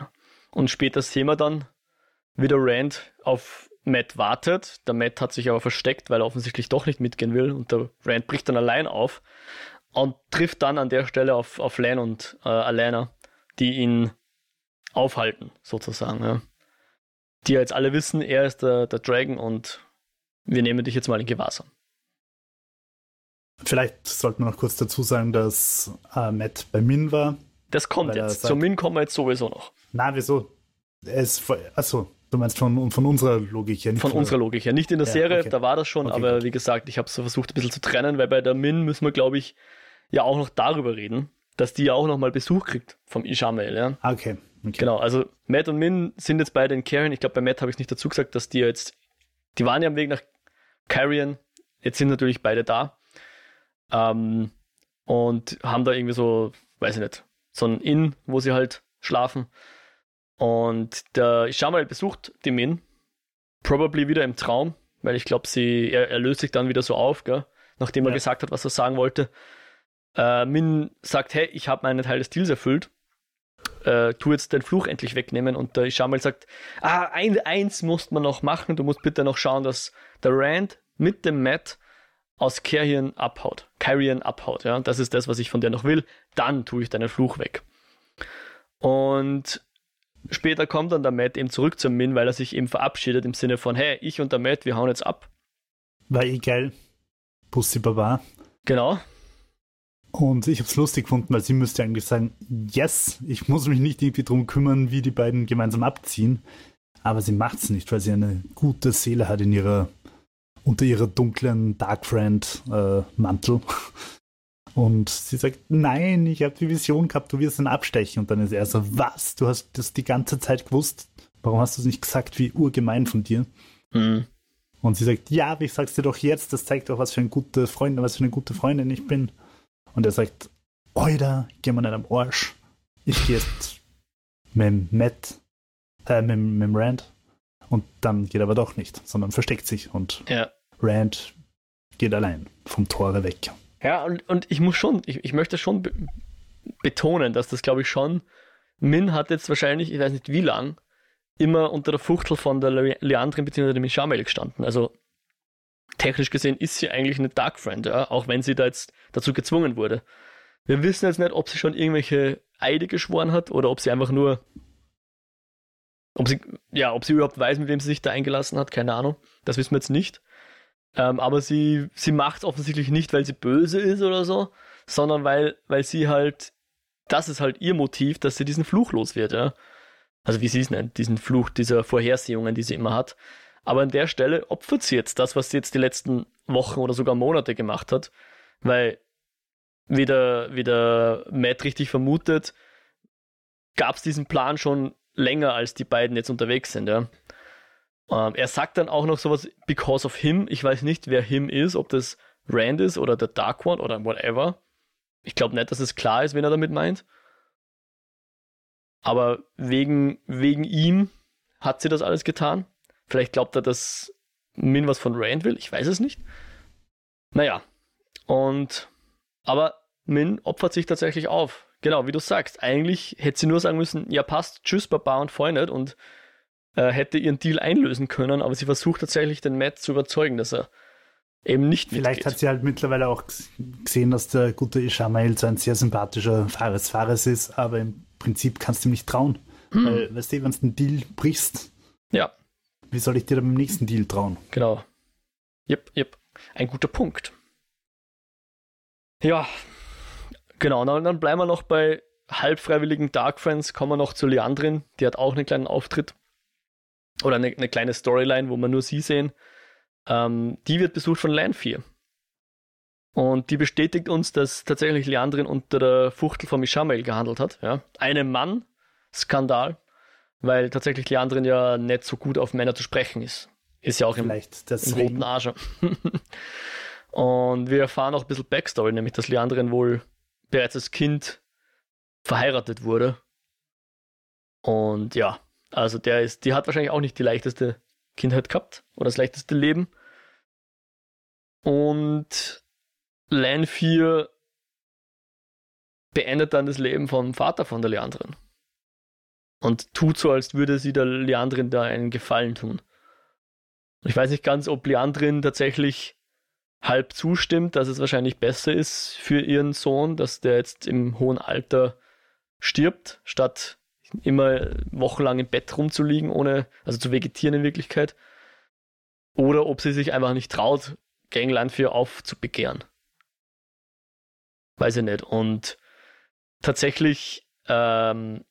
Und später sehen wir dann, wie der Rand auf Matt wartet. Der Matt hat sich aber versteckt, weil er offensichtlich doch nicht mitgehen will. Und der Rand bricht dann allein auf und trifft dann an der Stelle auf, auf Lan und äh, Alana, die ihn aufhalten, sozusagen. Ja. Die jetzt alle wissen, er ist der, der Dragon und wir nehmen dich jetzt mal in Gewahrsam. Vielleicht sollten wir noch kurz dazu sagen, dass äh, Matt bei Min war. Das kommt jetzt. Zu Min kommen wir jetzt sowieso noch. Na, wieso? Es, achso, du meinst von, von unserer Logik her. Nicht von unserer Logik her. Nicht in der ja, Serie, okay. da war das schon, okay, aber gut. wie gesagt, ich habe es versucht ein bisschen zu trennen, weil bei der Min müssen wir, glaube ich, ja auch noch darüber reden, dass die ja auch noch mal Besuch kriegt vom Ishamel. Ja? Ah, okay. okay. Genau, also Matt und Min sind jetzt beide in Carrion. Ich glaube, bei Matt habe ich nicht dazu gesagt, dass die jetzt, die waren ja am Weg nach Carrion. Jetzt sind natürlich beide da. Ähm, und haben da irgendwie so, weiß ich nicht, so ein Inn, wo sie halt schlafen. Und der Ishamel besucht die Min, probably wieder im Traum, weil ich glaube, er, er löst sich dann wieder so auf, gell? nachdem er ja. gesagt hat, was er sagen wollte. Äh, Min sagt, hey, ich habe meinen Teil des Deals erfüllt. Äh, tu jetzt den Fluch endlich wegnehmen. Und der Ishamal sagt, ah, ein, eins musst man noch machen. Du musst bitte noch schauen, dass der Rand mit dem Matt aus Carrion abhaut. Carrion abhaut, ja. Das ist das, was ich von dir noch will. Dann tue ich deinen Fluch weg. Und später kommt dann der Matt eben zurück zum Min, weil er sich eben verabschiedet im Sinne von, hey, ich und der Matt, wir hauen jetzt ab. War eh geil. Pussy Baba. Genau. Und ich habe es lustig gefunden, weil sie müsste eigentlich sagen, yes, ich muss mich nicht irgendwie darum kümmern, wie die beiden gemeinsam abziehen. Aber sie macht es nicht, weil sie eine gute Seele hat in ihrer, unter ihrer dunklen Dark Friend äh, Mantel. Und sie sagt, nein, ich habe die Vision gehabt, du wirst ihn abstechen. Und dann ist er so, was? Du hast das die ganze Zeit gewusst? Warum hast du es nicht gesagt, wie urgemein von dir? Mhm. Und sie sagt, ja, aber ich sag's dir doch jetzt, das zeigt doch, was für eine gute Freundin, was für eine gute Freundin ich bin. Und er sagt, Oida, geh mal nicht am Arsch. Ich gehe jetzt mit Matt, äh, mit, mit Rand. Und dann geht er aber doch nicht, sondern versteckt sich. Und ja. Rand geht allein vom Tore weg. Ja, und, und ich muss schon, ich, ich möchte schon be betonen, dass das, glaube ich, schon, Min hat jetzt wahrscheinlich, ich weiß nicht wie lang, immer unter der Fuchtel von der Le Leandrin bzw. dem Mishamel gestanden. Also technisch gesehen ist sie eigentlich eine Dark Friend, ja, auch wenn sie da jetzt dazu gezwungen wurde. Wir wissen jetzt nicht, ob sie schon irgendwelche Eide geschworen hat oder ob sie einfach nur, ob sie, ja, ob sie überhaupt weiß, mit wem sie sich da eingelassen hat, keine Ahnung. Das wissen wir jetzt nicht. Ähm, aber sie, sie macht es offensichtlich nicht, weil sie böse ist oder so, sondern weil, weil sie halt das ist halt ihr Motiv, dass sie diesen Fluch los wird, ja. Also wie sie es nennt, diesen Fluch dieser Vorhersehungen, die sie immer hat. Aber an der Stelle opfert sie jetzt das, was sie jetzt die letzten Wochen oder sogar Monate gemacht hat, weil wie der, wie der Matt richtig vermutet, gab es diesen Plan schon länger, als die beiden jetzt unterwegs sind. Ja. Ähm, er sagt dann auch noch sowas, because of him. Ich weiß nicht, wer him ist, ob das Rand ist oder der Dark One oder whatever. Ich glaube nicht, dass es klar ist, wen er damit meint. Aber wegen, wegen ihm hat sie das alles getan. Vielleicht glaubt er, dass Min was von Rand will. Ich weiß es nicht. Naja. Und, aber Min opfert sich tatsächlich auf. Genau, wie du sagst. Eigentlich hätte sie nur sagen müssen, ja passt, tschüss, Baba und Freunde und äh, hätte ihren Deal einlösen können, aber sie versucht tatsächlich den Matt zu überzeugen, dass er eben nicht Vielleicht mitgeht. hat sie halt mittlerweile auch gesehen, dass der gute Ishamael so ein sehr sympathischer Fares Fares ist, aber im Prinzip kannst du ihm nicht trauen. Hm. Weil, weißt du, wenn du den Deal brichst, ja. Wie soll ich dir beim nächsten Deal trauen? Genau. Jep, jep. Ein guter Punkt. Ja, genau. Dann, dann bleiben wir noch bei halbfreiwilligen Dark Friends, kommen wir noch zu Leandrin. Die hat auch einen kleinen Auftritt. Oder eine, eine kleine Storyline, wo wir nur sie sehen. Ähm, die wird besucht von Lanfear. Und die bestätigt uns, dass tatsächlich Leandrin unter der Fuchtel von Mishamael gehandelt hat. Ja. Einem Mann, Skandal, weil tatsächlich Leandrin ja nicht so gut auf Männer zu sprechen ist. Ist ja auch im, im roten Arsch. Und wir erfahren auch ein bisschen Backstory, nämlich dass Leandrin wohl bereits als Kind verheiratet wurde. Und ja, also der ist, die hat wahrscheinlich auch nicht die leichteste Kindheit gehabt oder das leichteste Leben. Und Lan 4 beendet dann das Leben vom Vater von der Leandrin. Und tut so, als würde sie der Leandrin da einen Gefallen tun. Ich weiß nicht ganz, ob Leandrin tatsächlich halb zustimmt, dass es wahrscheinlich besser ist für ihren Sohn, dass der jetzt im hohen Alter stirbt, statt immer wochenlang im Bett rumzuliegen, ohne, also zu vegetieren in Wirklichkeit. Oder ob sie sich einfach nicht traut, Gangland für aufzubegehren. Weiß ich nicht. Und tatsächlich ähm,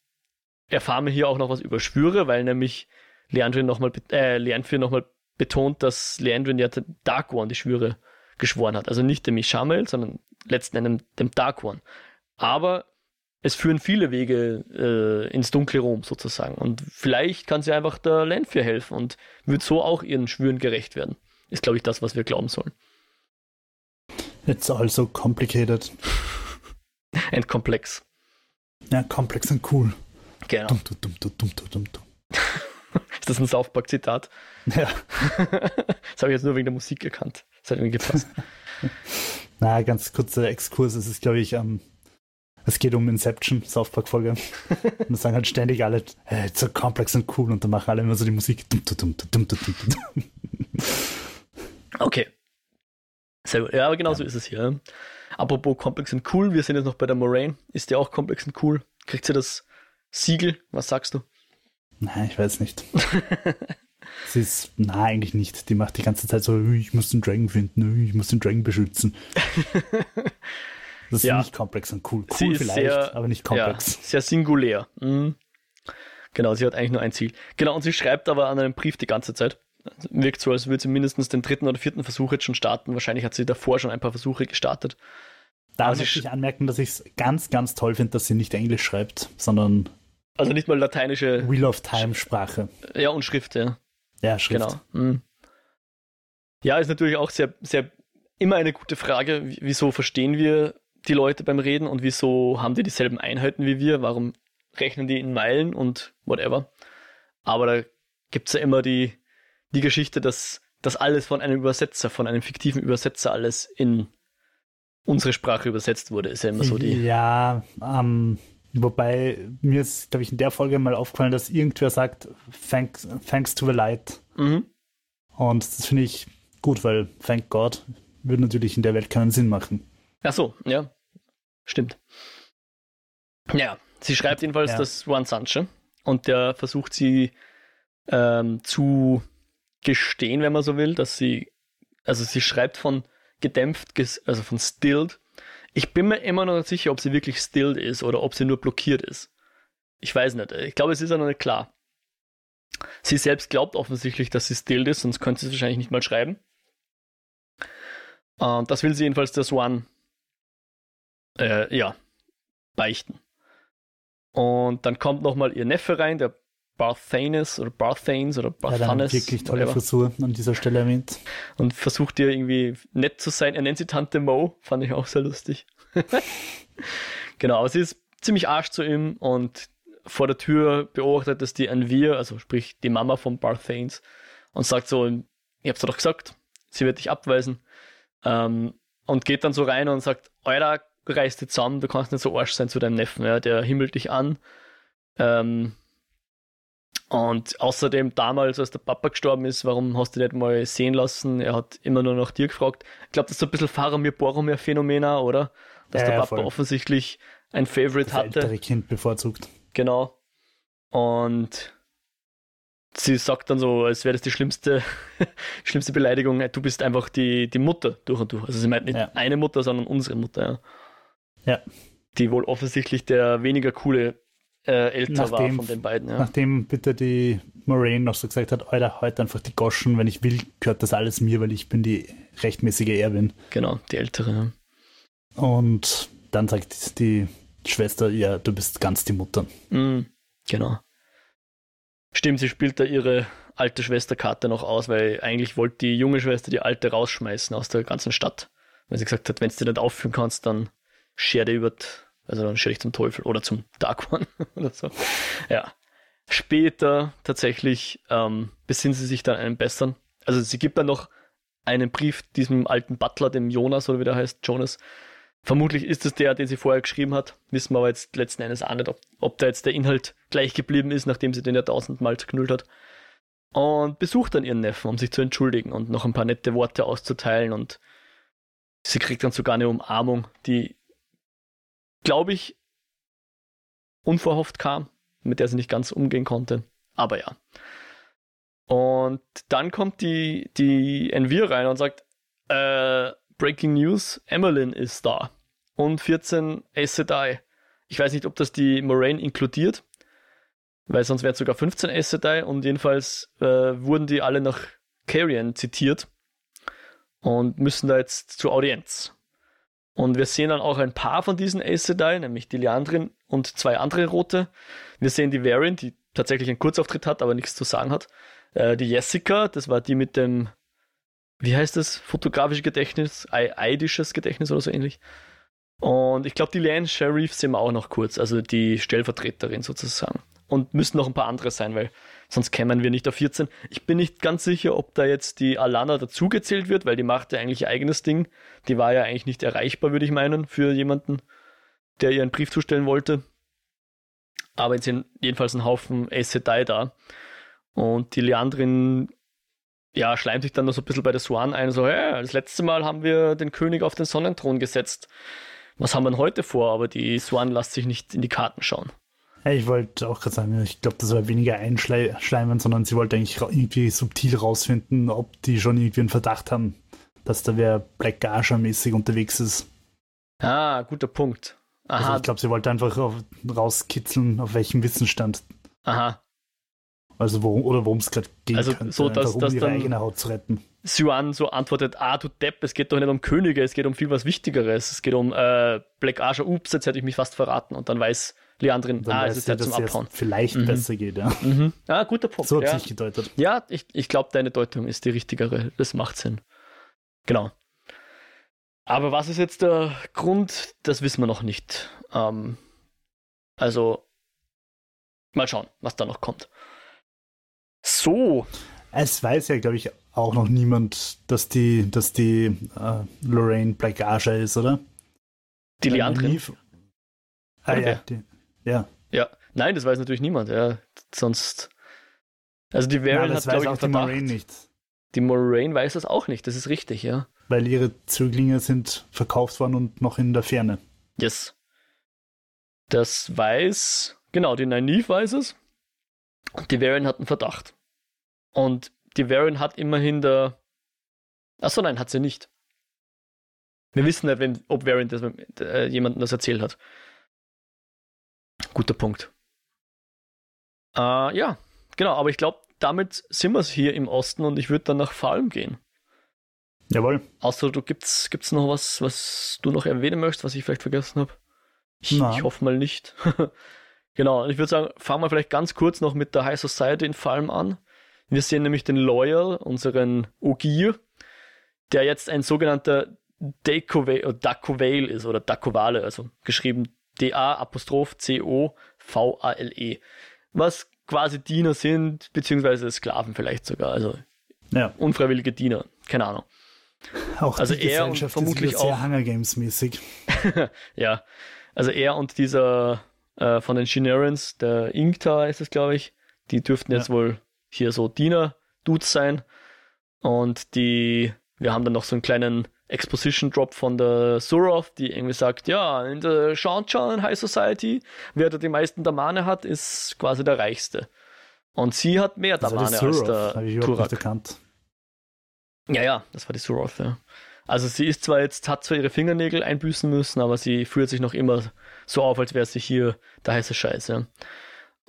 erfahren wir hier auch noch was über Schwüre, weil nämlich Leandrin nochmal, äh, Leandrin nochmal betont, dass Leandrin ja den Dark One die Schwüre geschworen hat. Also nicht dem Mishamel, sondern letzten Endes dem Dark One. Aber es führen viele Wege äh, ins dunkle Rom sozusagen. Und vielleicht kann sie einfach der Lanfear helfen und wird so auch ihren Schwüren gerecht werden. Ist, glaube ich, das, was wir glauben sollen. It's also complicated. And complex. Ja, komplex und cool. Genau. Dum, dum, dum, Ist das ein South Park-Zitat? Ja. das habe ich jetzt nur wegen der Musik erkannt. Das hat irgendwie gepasst. Na, ganz kurzer Exkurs. Es ist, glaube ich, ähm, es geht um Inception, South Park-Folge. und da sagen halt ständig alle, hey, it's so complex und cool. Und dann machen alle immer so die Musik. okay. Sehr gut. Ja, aber genau ja. so ist es hier. Apropos komplex und cool, wir sind jetzt noch bei der Moraine. Ist die auch komplex und cool? Kriegt sie das Siegel? Was sagst du? Nein, ich weiß nicht. sie ist, nein, eigentlich nicht. Die macht die ganze Zeit so, ich muss den Dragon finden, ich muss den Dragon beschützen. Das ist ja. nicht komplex und cool. Cool vielleicht, sehr, aber nicht komplex. Ja, sehr singulär. Mhm. Genau, sie hat eigentlich nur ein Ziel. Genau, und sie schreibt aber an einem Brief die ganze Zeit. Wirkt so, als würde sie mindestens den dritten oder vierten Versuch jetzt schon starten. Wahrscheinlich hat sie davor schon ein paar Versuche gestartet. Da aber möchte ich anmerken, dass ich es ganz, ganz toll finde, dass sie nicht Englisch schreibt, sondern. Also nicht mal lateinische. Wheel of Time Sprache. Ja, und Schrift, ja. Ja, Schrift. Genau. Mhm. Ja, ist natürlich auch sehr, sehr immer eine gute Frage. Wieso verstehen wir die Leute beim Reden und wieso haben die dieselben Einheiten wie wir? Warum rechnen die in Meilen und whatever? Aber da gibt es ja immer die, die Geschichte, dass das alles von einem Übersetzer, von einem fiktiven Übersetzer alles in unsere Sprache übersetzt wurde, ist ja immer so die. Ja, ähm, wobei mir ist, glaube ich, in der Folge mal aufgefallen, dass irgendwer sagt, thanks, thanks to the light. Mhm. Und das finde ich gut, weil thank God würde natürlich in der Welt keinen Sinn machen. Ach so, ja. Stimmt. Ja, sie schreibt jedenfalls ja. das Juan Sanche und der versucht sie ähm, zu gestehen, wenn man so will, dass sie, also sie schreibt von gedämpft, also von stilled. Ich bin mir immer noch nicht sicher, ob sie wirklich stilled ist oder ob sie nur blockiert ist. Ich weiß nicht. Ich glaube, es ist ja noch nicht klar. Sie selbst glaubt offensichtlich, dass sie stilled ist, sonst könnte sie es wahrscheinlich nicht mal schreiben. Und das will sie jedenfalls der Swan äh, ja, beichten. Und dann kommt nochmal ihr Neffe rein, der Barthanes oder Barthanes oder Barthanes. Ja, wirklich tolle whatever. Frisur an dieser Stelle erwähnt. Und versucht ihr irgendwie nett zu sein. Er nennt sie Tante Mo, fand ich auch sehr lustig. genau, aber sie ist ziemlich arsch zu ihm und vor der Tür beobachtet es die Anvir, also sprich die Mama von Barthanes, und sagt so, ihr habt's doch gesagt, sie wird dich abweisen. Ähm, und geht dann so rein und sagt, Alter, reiß dich zusammen, du kannst nicht so arsch sein zu deinem Neffen, ja, der himmelt dich an. Ähm, und außerdem damals, als der Papa gestorben ist, warum hast du nicht mal sehen lassen? Er hat immer nur nach dir gefragt. Ich glaube, das ist so ein bisschen Faramir Boromir Phänomena, oder? Dass ja, der Papa ja, offensichtlich ein Favorite das hatte. ältere Kind bevorzugt. Genau. Und sie sagt dann so, als wäre das die schlimmste, schlimmste Beleidigung, du bist einfach die, die Mutter durch und durch. Also sie meint nicht ja. eine Mutter, sondern unsere Mutter, ja. Ja. Die wohl offensichtlich der weniger coole äh, älter nachdem, war von den beiden. Ja. Nachdem bitte die Moraine noch so gesagt hat, Alter, heute einfach die Goschen, wenn ich will, gehört das alles mir, weil ich bin die rechtmäßige Erbin. Genau, die ältere. Ja. Und dann sagt die Schwester, ja, du bist ganz die Mutter. Mm, genau. Stimmt, sie spielt da ihre alte Schwesterkarte noch aus, weil eigentlich wollte die junge Schwester die alte rausschmeißen aus der ganzen Stadt. Weil sie gesagt hat, wenn du die nicht aufführen kannst, dann scher dir über also dann stelle ich zum Teufel oder zum Dark One oder so. Ja. Später tatsächlich ähm, besinnen sie sich dann einen besseren. Also sie gibt dann noch einen Brief diesem alten Butler, dem Jonas oder wie der heißt, Jonas. Vermutlich ist es der, den sie vorher geschrieben hat. Wissen wir aber jetzt letzten Endes auch nicht, ob, ob da jetzt der Inhalt gleich geblieben ist, nachdem sie den ja tausendmal zerknüllt hat. Und besucht dann ihren Neffen, um sich zu entschuldigen und noch ein paar nette Worte auszuteilen. Und sie kriegt dann sogar eine Umarmung, die glaube ich, unverhofft kam, mit der sie nicht ganz umgehen konnte. Aber ja. Und dann kommt die, die Envir rein und sagt, äh, Breaking News, Emmeline ist da. Und 14 Aes Sedai. Ich weiß nicht, ob das die Moraine inkludiert, weil sonst wären es sogar 15 Aes Sedai und jedenfalls äh, wurden die alle nach Carrion zitiert und müssen da jetzt zur Audienz. Und wir sehen dann auch ein paar von diesen Aes Sedai, nämlich die Leandrin und zwei andere Rote. Wir sehen die Varian, die tatsächlich einen Kurzauftritt hat, aber nichts zu sagen hat. Äh, die Jessica, das war die mit dem, wie heißt das, fotografische Gedächtnis, eidisches Gedächtnis oder so ähnlich. Und ich glaube, die Lane Sheriff sehen wir auch noch kurz, also die Stellvertreterin sozusagen. Und müssen noch ein paar andere sein, weil sonst kämen wir nicht auf 14. Ich bin nicht ganz sicher, ob da jetzt die Alana dazugezählt wird, weil die macht ja eigentlich ihr eigenes Ding. Die war ja eigentlich nicht erreichbar, würde ich meinen, für jemanden, der ihr einen Brief zustellen wollte. Aber jetzt sind jedenfalls ein Haufen Aes Sedai da. Und die Leandrin, ja, schleimt sich dann noch so ein bisschen bei der Swan ein, so, ja, das letzte Mal haben wir den König auf den Sonnenthron gesetzt. Was haben wir denn heute vor? Aber die Swan lässt sich nicht in die Karten schauen. Ich wollte auch gerade sagen, ich glaube, das war weniger einschleimen, sondern sie wollte eigentlich irgendwie subtil rausfinden, ob die schon irgendwie einen Verdacht haben, dass da wer Black Gasha mäßig unterwegs ist. Ah, guter Punkt. Aha. Also ich glaube, sie wollte einfach auf, rauskitzeln, auf welchem Wissensstand. Aha. Also wo, oder worum es gerade geht, also könnte, so, dass, um dass ihre eigene Haut zu retten. Suan so antwortet, ah du Depp, es geht doch nicht um Könige, es geht um viel was Wichtigeres. Es geht um äh, Black Asher, ups, jetzt hätte ich mich fast verraten. Und dann weiß Leandrin, ah, es ist ja zum Abhauen. vielleicht mhm. besser geht, ja. Mhm. Ah, guter Punkt. So hat ja. sich gedeutet. Ja, ich, ich glaube, deine Deutung ist die richtigere. Das macht Sinn. Genau. Aber was ist jetzt der Grund? Das wissen wir noch nicht. Ähm, also, mal schauen, was da noch kommt. So. Es weiß ja, glaube ich, auch noch niemand, dass die, dass die äh, Lorraine Black Asher ist, oder? Die Leandrin. Ah, ja, die, ja. Ja, nein, das weiß natürlich niemand. Ja, sonst. Also die Varian hat, glaube ich, auch die Moraine nicht. Die Moraine weiß das auch nicht, das ist richtig, ja. Weil ihre Zöglinge sind verkauft worden und noch in der Ferne. Yes. Das weiß, genau, die Nynaeve weiß es. Und die Varian hat einen Verdacht. Und die Varian hat immerhin der. Achso, nein, hat sie nicht. Wir wissen nicht, wenn, ob Variant das, äh, jemandem das erzählt hat. Guter Punkt. Äh, ja, genau, aber ich glaube, damit sind wir hier im Osten und ich würde dann nach Falm gehen. Jawohl. Außer du gibt's, gibt's noch was, was du noch erwähnen möchtest, was ich vielleicht vergessen habe? Ich, ich, hoffe mal nicht. genau, ich würde sagen, fangen wir vielleicht ganz kurz noch mit der High Society in Falm an. Wir sehen nämlich den Loyal, unseren Ogir, der jetzt ein sogenannter Dakovale ist oder Dakovale, also geschrieben D-A-C-O-V-A-L-E. Was quasi Diener sind, beziehungsweise Sklaven vielleicht sogar, also ja. unfreiwillige Diener, keine Ahnung. Auch also er und vermutlich auch sehr Hunger Games mäßig. ja, also er und dieser äh, von den Shinarans, der Inkta ist es glaube ich, die dürften jetzt ja. wohl hier so Diener-Dudes sein. Und die, wir haben dann noch so einen kleinen Exposition-Drop von der Surov, die irgendwie sagt, ja, in der Shanchan High Society, wer da die meisten Damane hat, ist quasi der Reichste. Und sie hat mehr Damane als der ich Turak. Erkannt. Ja, ja, das war die Surov, ja. Also sie ist zwar jetzt, hat zwar ihre Fingernägel einbüßen müssen, aber sie führt sich noch immer so auf, als wäre sie hier der heiße Scheiß, ja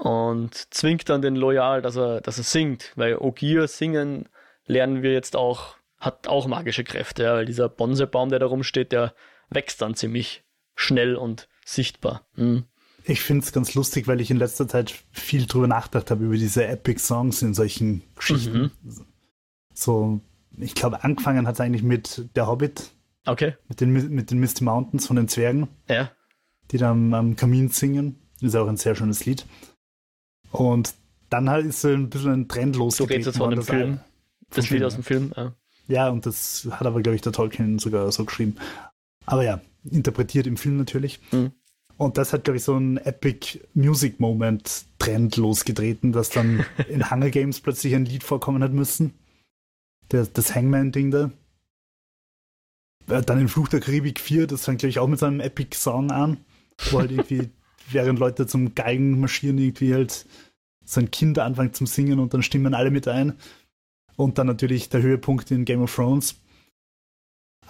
und zwingt dann den Loyal, dass er, dass er singt, weil Ogier singen lernen wir jetzt auch, hat auch magische Kräfte, ja, weil dieser Bonsebaum, der da rumsteht, der wächst dann ziemlich schnell und sichtbar. Hm. Ich finde es ganz lustig, weil ich in letzter Zeit viel drüber nachgedacht habe, über diese Epic Songs in solchen Geschichten. Mhm. So, ich glaube, angefangen hat es eigentlich mit Der Hobbit. Okay. Mit den, mit den Misty Mountains von den Zwergen. Ja. Die dann am Kamin singen. Ist auch ein sehr schönes Lied. Und dann halt ist so ein bisschen ein Trend losgetreten. Du redest jetzt von dem Film. Das Lied aus dem Film, ja. Ja, und das hat aber, glaube ich, der Tolkien sogar so geschrieben. Aber ja, interpretiert im Film natürlich. Mhm. Und das hat, glaube ich, so ein Epic Music Moment Trend losgetreten, dass dann in Hunger Games plötzlich ein Lied vorkommen hat müssen. Der, das Hangman-Ding da. Äh, dann in Fluch der Karibik 4, das fängt, glaube ich, auch mit so einem Epic Song an, wo halt irgendwie während Leute zum Geigen marschieren, irgendwie halt so ein Kind anfängt zum Singen und dann stimmen alle mit ein. Und dann natürlich der Höhepunkt in Game of Thrones.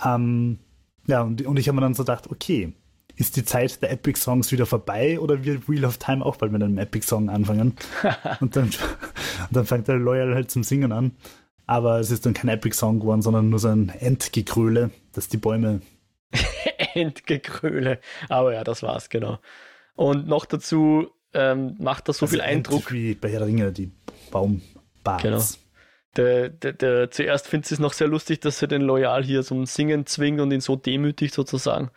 Ähm, ja, und, und ich habe mir dann so gedacht, okay, ist die Zeit der Epic Songs wieder vorbei oder wird Wheel of Time auch bald mit einem Epic Song anfangen? und, dann, und dann fängt der Loyal halt zum Singen an. Aber es ist dann kein Epic Song geworden, sondern nur so ein Endgekröle, das die Bäume. Endgekröle. Aber ja, das war's, genau. Und noch dazu ähm, macht das so also viel Eindruck. Wie bei Herr Ringe, die Baumbars. Genau. Der, der, der, zuerst findet sie es noch sehr lustig, dass sie den Loyal hier zum Singen zwingt und ihn so demütigt sozusagen.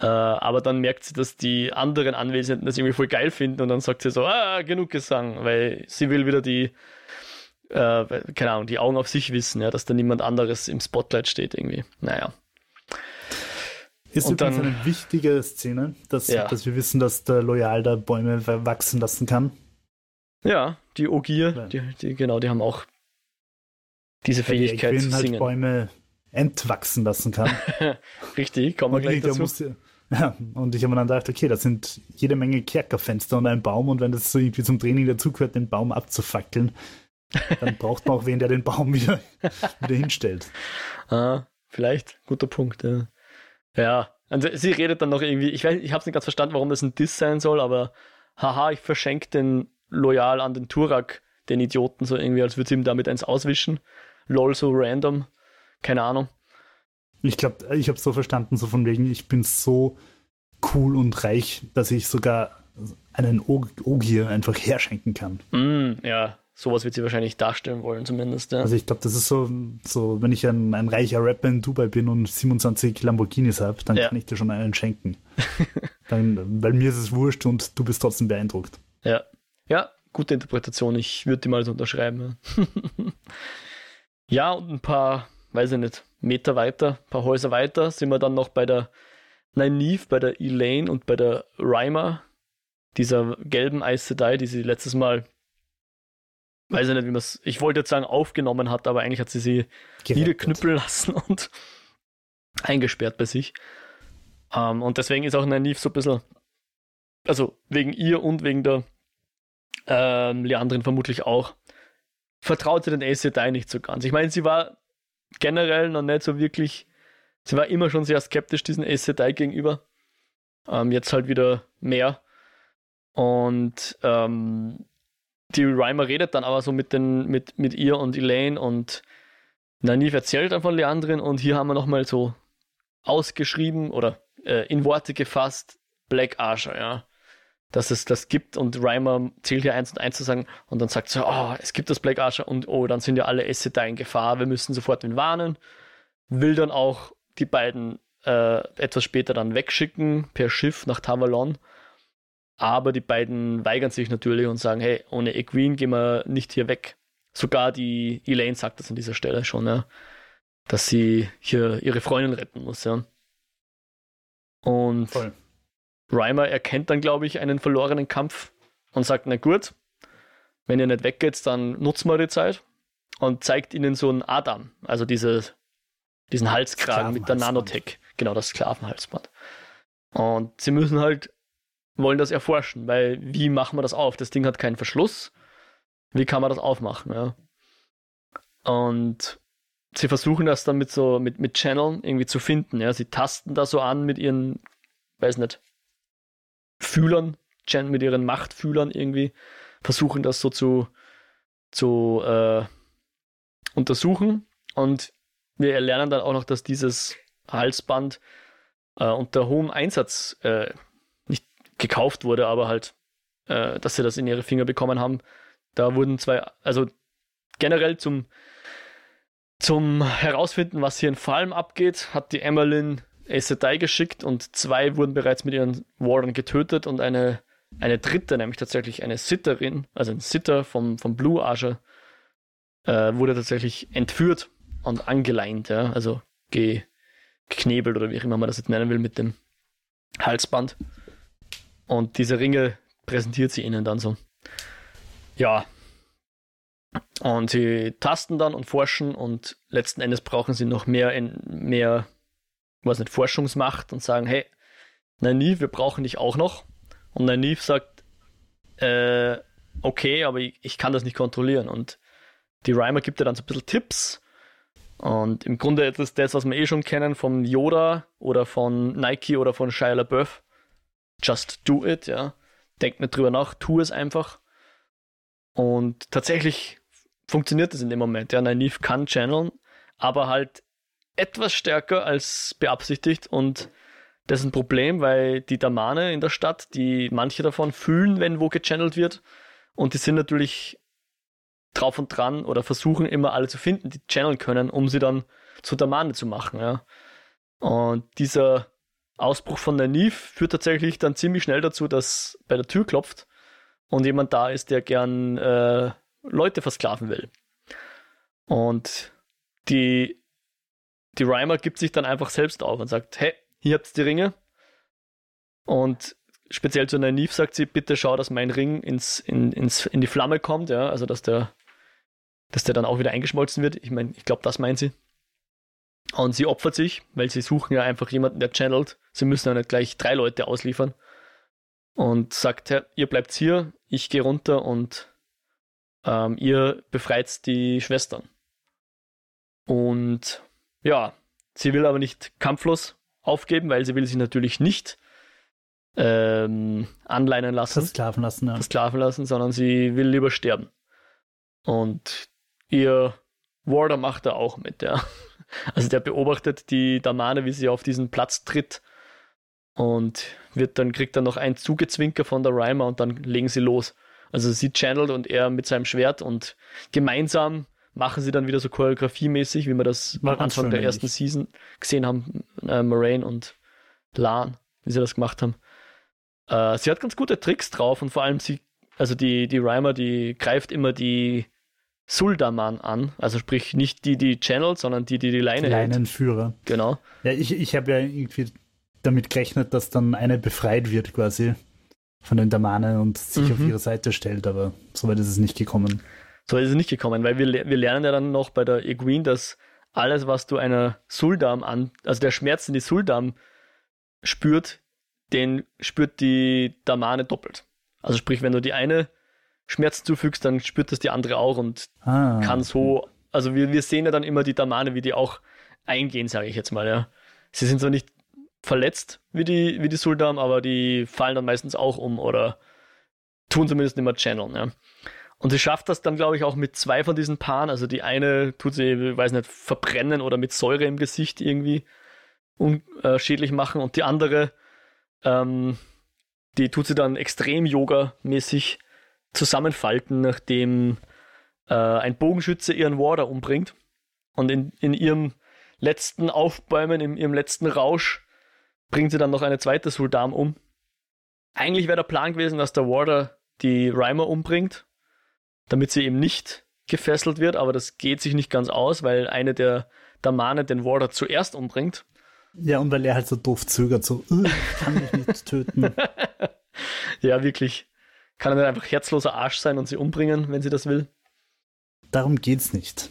Äh, aber dann merkt sie, dass die anderen Anwesenden das irgendwie voll geil finden und dann sagt sie so, ah, genug Gesang, weil sie will wieder die, äh, keine Ahnung, die Augen auf sich wissen, ja, dass da niemand anderes im Spotlight steht irgendwie. Naja. Ist und übrigens dann, eine wichtige Szene, dass, ja. dass wir wissen, dass der Loyal da Bäume wachsen lassen kann. Ja, die Ogier, die, die, genau, die haben auch diese Fähigkeit die zu halt singen. Bäume entwachsen lassen kann. Richtig, kommen wir gleich dazu. Musste, ja, und ich habe mir dann gedacht, okay, das sind jede Menge Kerkerfenster und ein Baum und wenn das so irgendwie zum Training dazugehört, den Baum abzufackeln, dann braucht man auch wen, der den Baum wieder, wieder hinstellt. Ah, vielleicht, guter Punkt, ja. Ja, also sie redet dann noch irgendwie, ich weiß, ich habe nicht ganz verstanden, warum das ein Diss sein soll, aber haha, ich verschenke den loyal an den Turak, den Idioten, so irgendwie, als würde sie ihm damit eins auswischen. Lol, so random. Keine Ahnung. Ich glaube, ich habe so verstanden, so von wegen, ich bin so cool und reich, dass ich sogar einen Ogier einfach herschenken kann. Mm, ja, sowas wird sie wahrscheinlich darstellen wollen, zumindest. Ja. Also ich glaube, das ist so, so, wenn ich ein, ein reicher Rapper in Dubai bin und 27 Lamborghinis habe, dann ja. kann ich dir schon einen schenken. dann, weil mir ist es wurscht und du bist trotzdem beeindruckt. Ja. Ja, gute Interpretation. Ich würde die mal so unterschreiben. Ja. ja, und ein paar, weiß ich nicht, Meter weiter, ein paar Häuser weiter sind wir dann noch bei der Nynaeve, bei der Elaine und bei der Reimer, dieser gelben Aes Sedai, die sie letztes Mal weiß ich nicht, wie man es, ich wollte jetzt sagen, aufgenommen hat, aber eigentlich hat sie sie Gerettet. niederknüppeln lassen und eingesperrt bei sich. Um, ähm, und deswegen ist auch Nynaeve so ein bisschen, also wegen ihr und wegen der ähm, Leandrin vermutlich auch, vertraute den Aes Sedai nicht so ganz. Ich meine, sie war generell noch nicht so wirklich sie war immer schon sehr skeptisch diesen Aes Sedai gegenüber. Ähm, jetzt halt wieder mehr. Und ähm, die Reimer redet dann aber so mit, den, mit, mit ihr und Elaine und Naniv erzählt dann von Leandrin und hier haben wir nochmal so ausgeschrieben oder äh, in Worte gefasst Black Archer, ja. Dass es das gibt und Reimer zählt hier eins und eins zu sagen und dann sagt sie, oh, es gibt das Black Archer und oh, dann sind ja alle Esseter in Gefahr, wir müssen sofort ihn warnen. Will dann auch die beiden äh, etwas später dann wegschicken per Schiff nach Tavalon aber die beiden weigern sich natürlich und sagen, hey, ohne Egwene gehen wir nicht hier weg. Sogar die Elaine sagt das an dieser Stelle schon, ja, dass sie hier ihre Freundin retten muss, ja. Und Voll. Reimer erkennt dann, glaube ich, einen verlorenen Kampf und sagt, na gut, wenn ihr nicht weggeht, dann nutzen wir die Zeit und zeigt ihnen so einen Adam, also diese, diesen Halskragen mit der Nanotech, genau das Sklavenhalsband. Und sie müssen halt wollen das erforschen, weil wie machen wir das auf? Das Ding hat keinen Verschluss. Wie kann man das aufmachen? Ja? Und sie versuchen das dann mit so, mit, mit Channeln irgendwie zu finden. Ja? Sie tasten da so an mit ihren, weiß nicht, Fühlern, mit ihren Machtfühlern irgendwie, versuchen das so zu, zu äh, untersuchen. Und wir lernen dann auch noch, dass dieses Halsband äh, unter hohem Einsatz äh, gekauft wurde, aber halt, äh, dass sie das in ihre Finger bekommen haben. Da wurden zwei, also generell zum, zum Herausfinden, was hier in Falm abgeht, hat die Emmeline Aes Sedai geschickt und zwei wurden bereits mit ihren Wardern getötet und eine, eine dritte, nämlich tatsächlich eine Sitterin, also ein Sitter vom, vom Blue Archer, äh, wurde tatsächlich entführt und angeleint, ja, also ge, geknebelt oder wie auch immer man das jetzt nennen will mit dem Halsband. Und diese Ringe präsentiert sie ihnen dann so. Ja. Und sie tasten dann und forschen und letzten Endes brauchen sie noch mehr, in, mehr, was nicht, Forschungsmacht und sagen, hey, Naiv, wir brauchen dich auch noch. Und Naiv sagt, äh, okay, aber ich, ich, kann das nicht kontrollieren. Und die Reimer gibt ihr dann so ein bisschen Tipps. Und im Grunde ist das das, was wir eh schon kennen von Yoda oder von Nike oder von Shia LaBeouf just do it, ja. Denk nicht drüber nach, tu es einfach. Und tatsächlich funktioniert das in dem Moment. Ja, Nynaeve kann channeln, aber halt etwas stärker als beabsichtigt und das ist ein Problem, weil die Damane in der Stadt, die manche davon fühlen, wenn wo gechannelt wird und die sind natürlich drauf und dran oder versuchen immer alle zu finden, die channeln können, um sie dann zu Damane zu machen, ja. Und dieser Ausbruch von der Neve führt tatsächlich dann ziemlich schnell dazu, dass bei der Tür klopft und jemand da ist, der gern äh, Leute versklaven will. Und die, die Reimer gibt sich dann einfach selbst auf und sagt, hey, hier habt ihr die Ringe. Und speziell zu Nynaeve sagt sie, bitte schau, dass mein Ring ins, in, ins, in die Flamme kommt, ja, also dass der, dass der dann auch wieder eingeschmolzen wird. Ich meine, ich glaube, das meint sie. Und sie opfert sich, weil sie suchen ja einfach jemanden, der channelt. Sie müssen ja nicht gleich drei Leute ausliefern. Und sagt, ihr bleibt hier, ich gehe runter und ähm, ihr befreit die Schwestern. Und ja, sie will aber nicht kampflos aufgeben, weil sie will sich natürlich nicht ähm, anleinen lassen. Versklaven lassen, ja. Versklaven lassen, sondern sie will lieber sterben. Und ihr Warder macht da auch mit, ja. Also der beobachtet die Damane, wie sie auf diesen Platz tritt und wird dann, kriegt dann noch ein Zugezwinker von der Reimer und dann legen sie los. Also sie channelt und er mit seinem Schwert und gemeinsam machen sie dann wieder so choreografiemäßig, wie wir das am Anfang der ersten Season gesehen haben, äh, Moraine und Lan, wie sie das gemacht haben. Äh, sie hat ganz gute Tricks drauf und vor allem sie, also die, die Reimer, die greift immer die Suldaman an. Also sprich nicht die, die Channel, sondern die, die die Leine Leinenführer. Hält. Genau. Ja, ich, ich habe ja irgendwie damit gerechnet, dass dann eine befreit wird quasi von den Damanen und sich mhm. auf ihre Seite stellt, aber so weit ist es nicht gekommen. So ist es nicht gekommen, weil wir, wir lernen ja dann noch bei der Egwene, dass alles, was du einer Suldam an, also der Schmerz, den die Suldam spürt, den spürt die Damane doppelt. Also sprich, wenn du die eine Schmerzen zufügst, dann spürt das die andere auch und ah. kann so, also wir, wir sehen ja dann immer die Damane, wie die auch eingehen, sage ich jetzt mal, ja. sie sind zwar nicht verletzt wie die, wie die Suldam, aber die fallen dann meistens auch um oder tun zumindest nicht mehr channeln. Ja. Und sie schafft das dann, glaube ich, auch mit zwei von diesen Paaren. Also die eine tut sie, weiß nicht, verbrennen oder mit Säure im Gesicht irgendwie unschädlich äh, machen und die andere, ähm, die tut sie dann extrem Yoga-mäßig zusammenfalten, nachdem äh, ein Bogenschütze ihren Warder umbringt. Und in, in ihrem letzten Aufbäumen, in ihrem letzten Rausch, bringt sie dann noch eine zweite Suldam um. Eigentlich wäre der Plan gewesen, dass der Warder die Reimer umbringt, damit sie eben nicht gefesselt wird, aber das geht sich nicht ganz aus, weil eine der Damane den Warder zuerst umbringt. Ja, und weil er halt so doof zögert, so, ich kann mich nicht töten. ja, wirklich. Kann er nicht einfach herzloser Arsch sein und sie umbringen, wenn sie das will? Darum geht's nicht.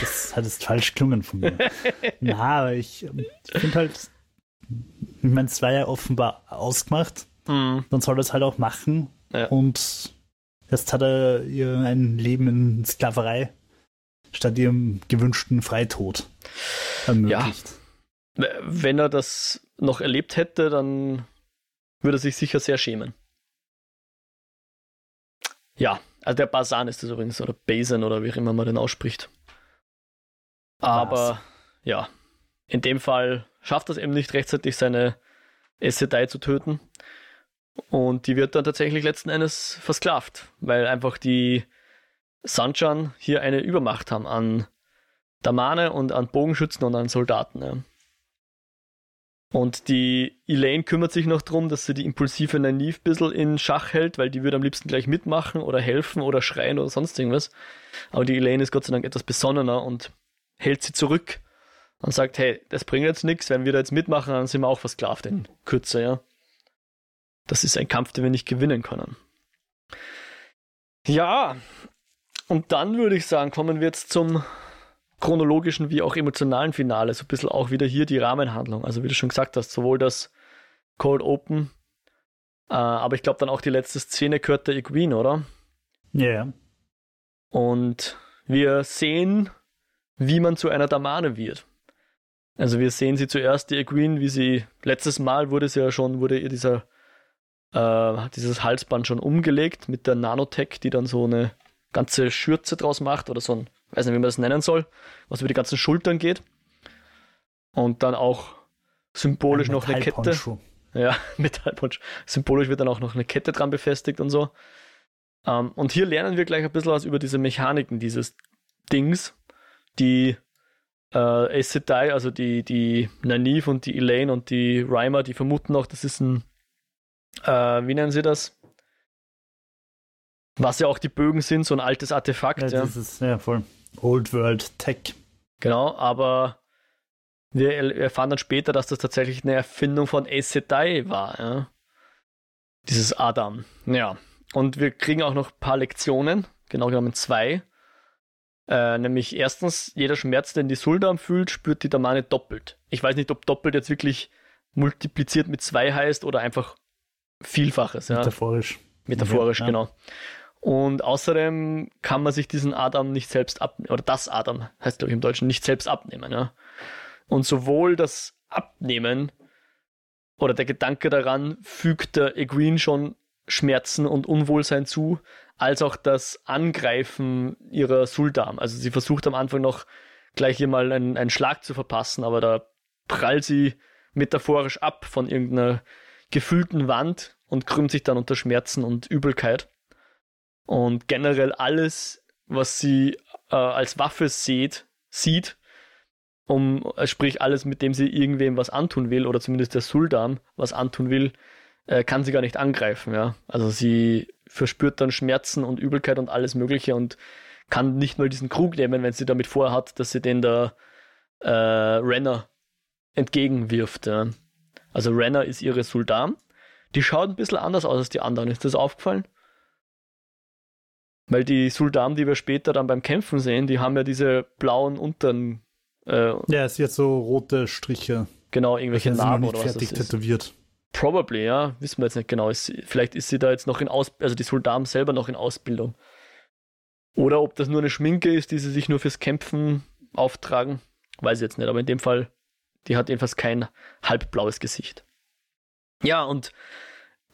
Das hat jetzt falsch gelungen von mir. Na, aber ich, ich finde halt, ich meine, es war ja offenbar ausgemacht. Mhm. Dann soll er es halt auch machen. Ja. Und jetzt hat er ihr ein Leben in Sklaverei statt ihrem gewünschten Freitod ermöglicht. Ja. Wenn er das noch erlebt hätte, dann würde er sich sicher sehr schämen. Ja, also der Basan ist das übrigens, oder Basin oder wie auch immer man den ausspricht. Aber Was? ja, in dem Fall schafft das eben nicht rechtzeitig seine Essedai zu töten. Und die wird dann tatsächlich letzten Endes versklavt, weil einfach die Sanchan hier eine Übermacht haben an Damane und an Bogenschützen und an Soldaten. Ja. Und die Elaine kümmert sich noch darum, dass sie die impulsive Nynaeve ein bisschen in Schach hält, weil die würde am liebsten gleich mitmachen oder helfen oder schreien oder sonst irgendwas. Aber die Elaine ist Gott sei Dank etwas besonnener und hält sie zurück und sagt, hey, das bringt jetzt nichts, wenn wir da jetzt mitmachen, dann sind wir auch versklavt in Kürze, ja. Das ist ein Kampf, den wir nicht gewinnen können. Ja, und dann würde ich sagen, kommen wir jetzt zum chronologischen wie auch emotionalen Finale. So ein bisschen auch wieder hier die Rahmenhandlung. Also wie du schon gesagt hast, sowohl das Cold Open, äh, aber ich glaube dann auch die letzte Szene gehört der Equine, oder? Ja. Yeah. Und wir sehen, wie man zu einer Damane wird. Also wir sehen sie zuerst, die Queen, wie sie, letztes Mal wurde sie ja schon, wurde ihr dieser, äh, dieses Halsband schon umgelegt mit der Nanotech, die dann so eine ganze Schürze draus macht oder so ein, weiß nicht, wie man das nennen soll, was über die ganzen Schultern geht. Und dann auch symbolisch noch eine Kette. Ja, Metallpunch. Symbolisch wird dann auch noch eine Kette dran befestigt und so. Ähm, und hier lernen wir gleich ein bisschen was über diese Mechaniken dieses Dings, die äh, Sedai, also die, die Nynaeve und die Elaine und die Reimer, die vermuten auch, das ist ein, äh, wie nennen sie das? Was ja auch die Bögen sind, so ein altes Artefakt. Ja, ja. das ist ja voll Old World Tech. Genau, aber wir erfahren dann später, dass das tatsächlich eine Erfindung von Aes Sedai war. Ja? Dieses Adam. Ja. Und wir kriegen auch noch ein paar Lektionen, genau genommen zwei. Äh, nämlich erstens, jeder Schmerz, den die Suldam fühlt, spürt die Damane doppelt. Ich weiß nicht, ob doppelt jetzt wirklich multipliziert mit zwei heißt oder einfach Vielfaches. Ja. Metaphorisch. Metaphorisch, ja. genau. Und außerdem kann man sich diesen Adam nicht selbst abnehmen, oder das Adam heißt glaube ich im Deutschen, nicht selbst abnehmen. Ja. Und sowohl das Abnehmen oder der Gedanke daran fügt der Egwene schon Schmerzen und Unwohlsein zu, als auch das Angreifen ihrer Suldam. Also sie versucht am Anfang noch gleich hier mal einen, einen Schlag zu verpassen, aber da prallt sie metaphorisch ab von irgendeiner gefühlten Wand und krümmt sich dann unter Schmerzen und Übelkeit. Und generell alles, was sie äh, als Waffe sieht, sieht, um, äh, sprich alles, mit dem sie irgendwem was antun will, oder zumindest der Suldam was antun will, äh, kann sie gar nicht angreifen, ja. Also sie verspürt dann Schmerzen und Übelkeit und alles Mögliche und kann nicht mal diesen Krug nehmen, wenn sie damit vorhat, dass sie den der äh, Renner entgegenwirft. Ja. Also Renner ist ihre Sultan. Die schaut ein bisschen anders aus als die anderen. Ist das aufgefallen? Weil die Sultan, die wir später dann beim Kämpfen sehen, die haben ja diese blauen Untern. Äh, ja, sie hat so rote Striche. Genau, irgendwelche Narben oder was fertig das ist. tätowiert. Probably, ja. Wissen wir jetzt nicht genau. Ist, vielleicht ist sie da jetzt noch in Ausbildung, also die Soldaten selber noch in Ausbildung. Oder ob das nur eine Schminke ist, die sie sich nur fürs Kämpfen auftragen. Weiß ich jetzt nicht, aber in dem Fall Die hat jedenfalls kein halbblaues Gesicht. Ja, und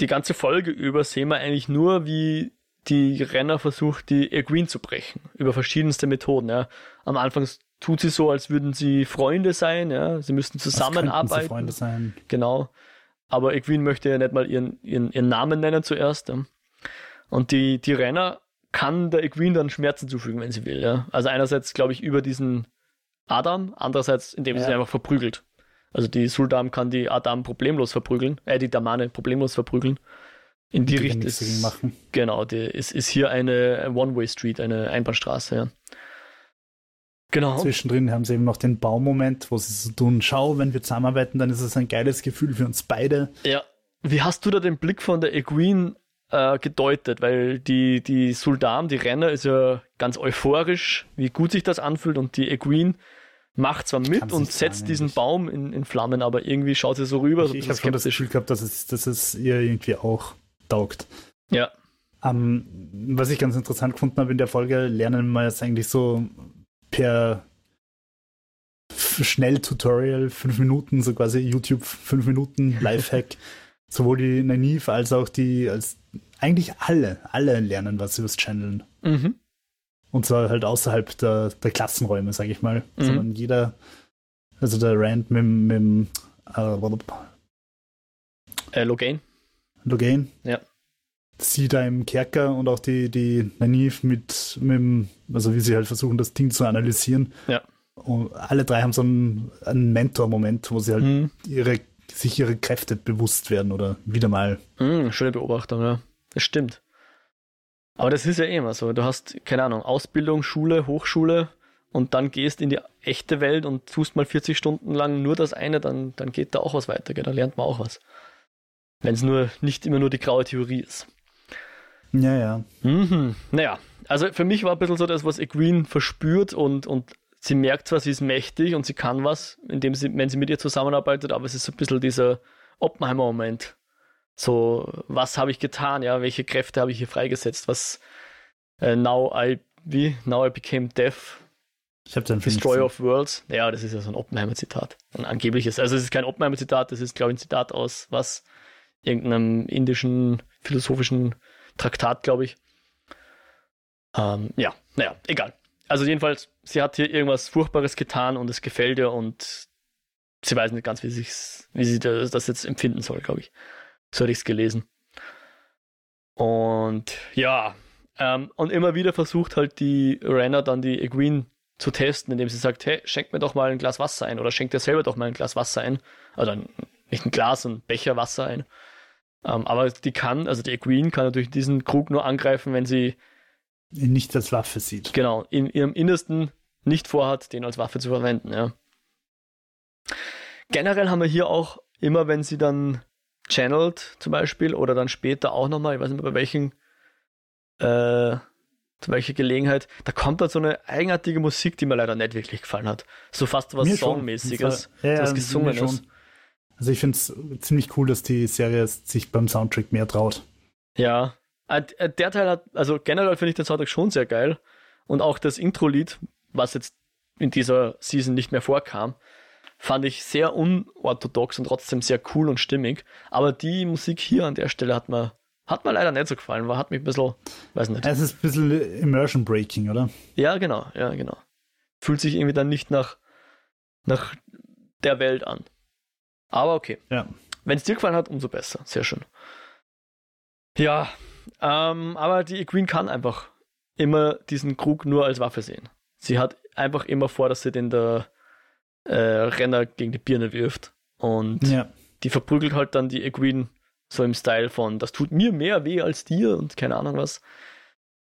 die ganze Folge über sehen wir eigentlich nur, wie die Renner versucht, die Green zu brechen. Über verschiedenste Methoden. Ja. Am Anfang tut sie so, als würden sie Freunde sein. Ja. Sie müssten zusammenarbeiten. Sie Freunde sein. Genau. Aber Egwene möchte ja nicht mal ihren, ihren, ihren Namen nennen zuerst. Ja. Und die, die Renner kann der Egwene dann Schmerzen zufügen, wenn sie will. Ja. Also einerseits, glaube ich, über diesen Adam, andererseits, indem sie ja. sie einfach verprügelt. Also die Suldam kann die Adam problemlos verprügeln, äh, die Damane problemlos verprügeln. In die, die Richtung ist, machen. Genau, die ist, ist hier eine One-Way-Street, eine Einbahnstraße, ja. Genau. Zwischendrin haben sie eben noch den Baumoment, wo sie so tun, schau, wenn wir zusammenarbeiten, dann ist es ein geiles Gefühl für uns beide. Ja. Wie hast du da den Blick von der Egwene äh, gedeutet? Weil die, die Sultan, die Renner, ist ja ganz euphorisch, wie gut sich das anfühlt und die Egwene macht zwar mit und setzt diesen nicht. Baum in, in, Flammen, aber irgendwie schaut sie so rüber. Ich, so ich habe schon das Gefühl gehabt, dass es, dass es ihr irgendwie auch taugt. Ja. Um, was ich ganz interessant gefunden habe in der Folge, lernen wir jetzt eigentlich so per Schnell-Tutorial, fünf Minuten, so quasi YouTube, fünf Minuten Lifehack, sowohl die Naive als auch die, als eigentlich alle, alle lernen was übers Channeln. Mhm. Und zwar halt außerhalb der, der Klassenräume, sag ich mal. Mhm. Sondern jeder, also der Rand mit, mit äh, äh, Logain. Logain. Ja. Sie da im Kerker und auch die, die Naniv mit, mit, also wie sie halt versuchen, das Ding zu analysieren. Ja. Und alle drei haben so einen, einen Mentor-Moment, wo sie halt mhm. ihre, sich ihre Kräfte bewusst werden oder wieder mal. Mhm, schöne Beobachtung, ja. Das stimmt. Aber das ist ja eh immer so. Du hast, keine Ahnung, Ausbildung, Schule, Hochschule und dann gehst in die echte Welt und tust mal 40 Stunden lang nur das eine, dann, dann geht da auch was weiter, gell? da lernt man auch was. Wenn es nur nicht immer nur die graue Theorie ist. Ja, ja. Mhm. Naja, also für mich war ein bisschen so das, was Egwene verspürt und, und sie merkt zwar, sie ist mächtig und sie kann was, indem sie, wenn sie mit ihr zusammenarbeitet, aber es ist so ein bisschen dieser Oppenheimer-Moment. So, was habe ich getan? Ja, welche Kräfte habe ich hier freigesetzt? Was äh, now I wie now I became deaf. Ich habe dann Destroyer of Worlds. Ja, das ist ja so ein Oppenheimer-Zitat. Ein angebliches. Also es ist kein Oppenheimer-Zitat, das ist, glaube ich, ein Zitat aus was? Irgendeinem indischen philosophischen Traktat, glaube ich. Ähm, ja, naja, egal. Also jedenfalls, sie hat hier irgendwas Furchtbares getan und es gefällt ihr und sie weiß nicht ganz, wie, wie sie das jetzt empfinden soll, glaube ich. So hatte ich es gelesen. Und ja, ähm, und immer wieder versucht halt die Renner dann die Egwene zu testen, indem sie sagt, hey, schenk mir doch mal ein Glas Wasser ein oder schenk dir selber doch mal ein Glas Wasser ein. Also nicht ein Glas, ein Becher Wasser ein. Ähm, aber die kann, also die Egwene kann natürlich diesen Krug nur angreifen, wenn sie ihn nicht als Waffe sieht. Genau, in ihrem Innersten nicht vorhat, den als Waffe zu verwenden, ja. Generell haben wir hier auch immer, wenn sie dann channelt zum Beispiel oder dann später auch nochmal, ich weiß nicht mehr bei welchen, äh, zu welcher Gelegenheit, da kommt halt so eine eigenartige Musik, die mir leider nicht wirklich gefallen hat. So fast was Songmäßiges, ja, ja, was gesungen ist. Also ich finde es ziemlich cool, dass die Serie sich beim Soundtrack mehr traut. Ja, äh, äh, der Teil hat, also generell finde ich den Soundtrack schon sehr geil. Und auch das Intro-Lied, was jetzt in dieser Season nicht mehr vorkam, fand ich sehr unorthodox und trotzdem sehr cool und stimmig. Aber die Musik hier an der Stelle hat mir, hat mir leider nicht so gefallen, war, hat mich ein bisschen, weiß nicht. Es ist ein bisschen Immersion Breaking, oder? Ja, genau, ja, genau. Fühlt sich irgendwie dann nicht nach, nach der Welt an. Aber okay. Ja. Wenn es dir gefallen hat, umso besser. Sehr schön. Ja, ähm, aber die Queen kann einfach immer diesen Krug nur als Waffe sehen. Sie hat einfach immer vor, dass sie den der äh, Renner gegen die Birne wirft. Und ja. die verprügelt halt dann die Egwene so im Style von, das tut mir mehr weh als dir und keine Ahnung was.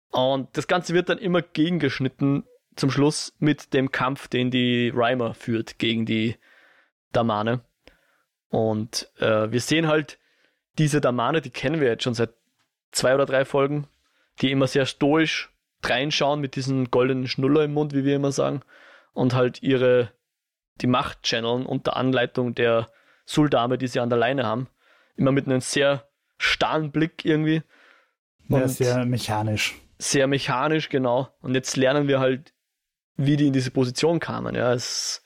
Und das Ganze wird dann immer gegengeschnitten zum Schluss mit dem Kampf, den die Reimer führt gegen die Damane. Und äh, wir sehen halt diese Damane, die kennen wir jetzt schon seit zwei oder drei Folgen, die immer sehr stoisch reinschauen mit diesem goldenen Schnuller im Mund, wie wir immer sagen, und halt ihre die Macht channeln unter Anleitung der Suldame, die sie an der Leine haben. Immer mit einem sehr starren Blick irgendwie. Ja, sehr mechanisch. Sehr mechanisch, genau. Und jetzt lernen wir halt, wie die in diese Position kamen. Ja, es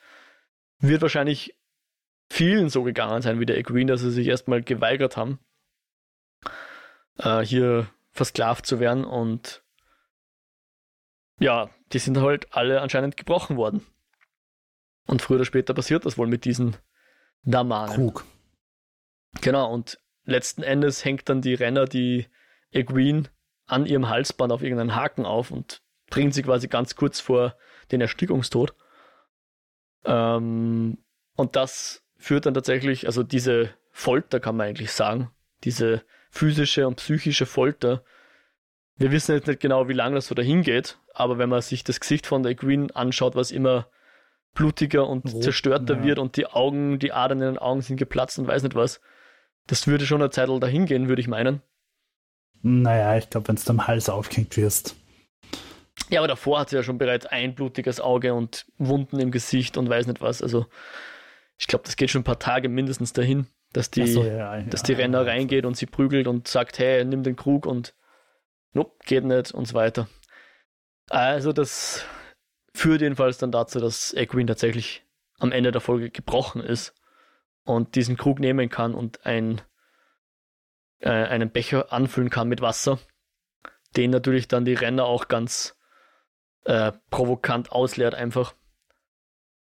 wird wahrscheinlich vielen so gegangen sein wie der Equine, dass sie sich erstmal geweigert haben, äh, hier versklavt zu werden und ja, die sind halt alle anscheinend gebrochen worden. Und früher oder später passiert das wohl mit diesen Damanen. Krug. Genau, und letzten Endes hängt dann die Renner die Egwene an ihrem Halsband auf irgendeinen Haken auf und bringt sie quasi ganz kurz vor den Erstickungstod. Ähm, und das führt dann tatsächlich, also diese Folter kann man eigentlich sagen, diese physische und psychische Folter. Wir wissen jetzt nicht genau, wie lange das so dahin geht, aber wenn man sich das Gesicht von der Queen anschaut, was immer blutiger und Rot, zerstörter ja. wird und die Augen, die Adern in den Augen sind geplatzt und weiß nicht was, das würde schon eine Zeit dahin gehen, würde ich meinen. Naja, ich glaube, wenn es am Hals aufgehängt wirst. Ja, aber davor hat sie ja schon bereits ein blutiges Auge und Wunden im Gesicht und weiß nicht was. Also ich glaube, das geht schon ein paar Tage mindestens dahin, dass die, so, ja, ja, dass die Renner reingeht und sie prügelt und sagt, hey, nimm den Krug und nope, geht nicht und so weiter. Also das führt jedenfalls dann dazu, dass Equine tatsächlich am Ende der Folge gebrochen ist und diesen Krug nehmen kann und ein, äh, einen Becher anfüllen kann mit Wasser, den natürlich dann die Renner auch ganz äh, provokant ausleert einfach.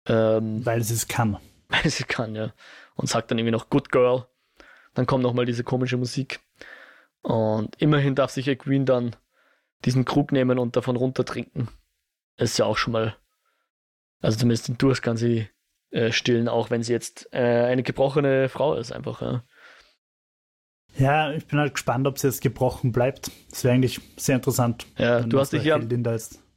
Ähm, Weil sie es kann. weil sie kann, ja. Und sagt dann irgendwie noch Good Girl. Dann kommt nochmal diese komische Musik. Und immerhin darf sich Queen dann diesen Krug nehmen und davon runtertrinken. Ist ja auch schon mal, also zumindest den Durst kann sie äh, stillen, auch wenn sie jetzt äh, eine gebrochene Frau ist, einfach. Ja. ja, ich bin halt gespannt, ob sie jetzt gebrochen bleibt. Das wäre eigentlich sehr interessant. Ja, du hast dich ja.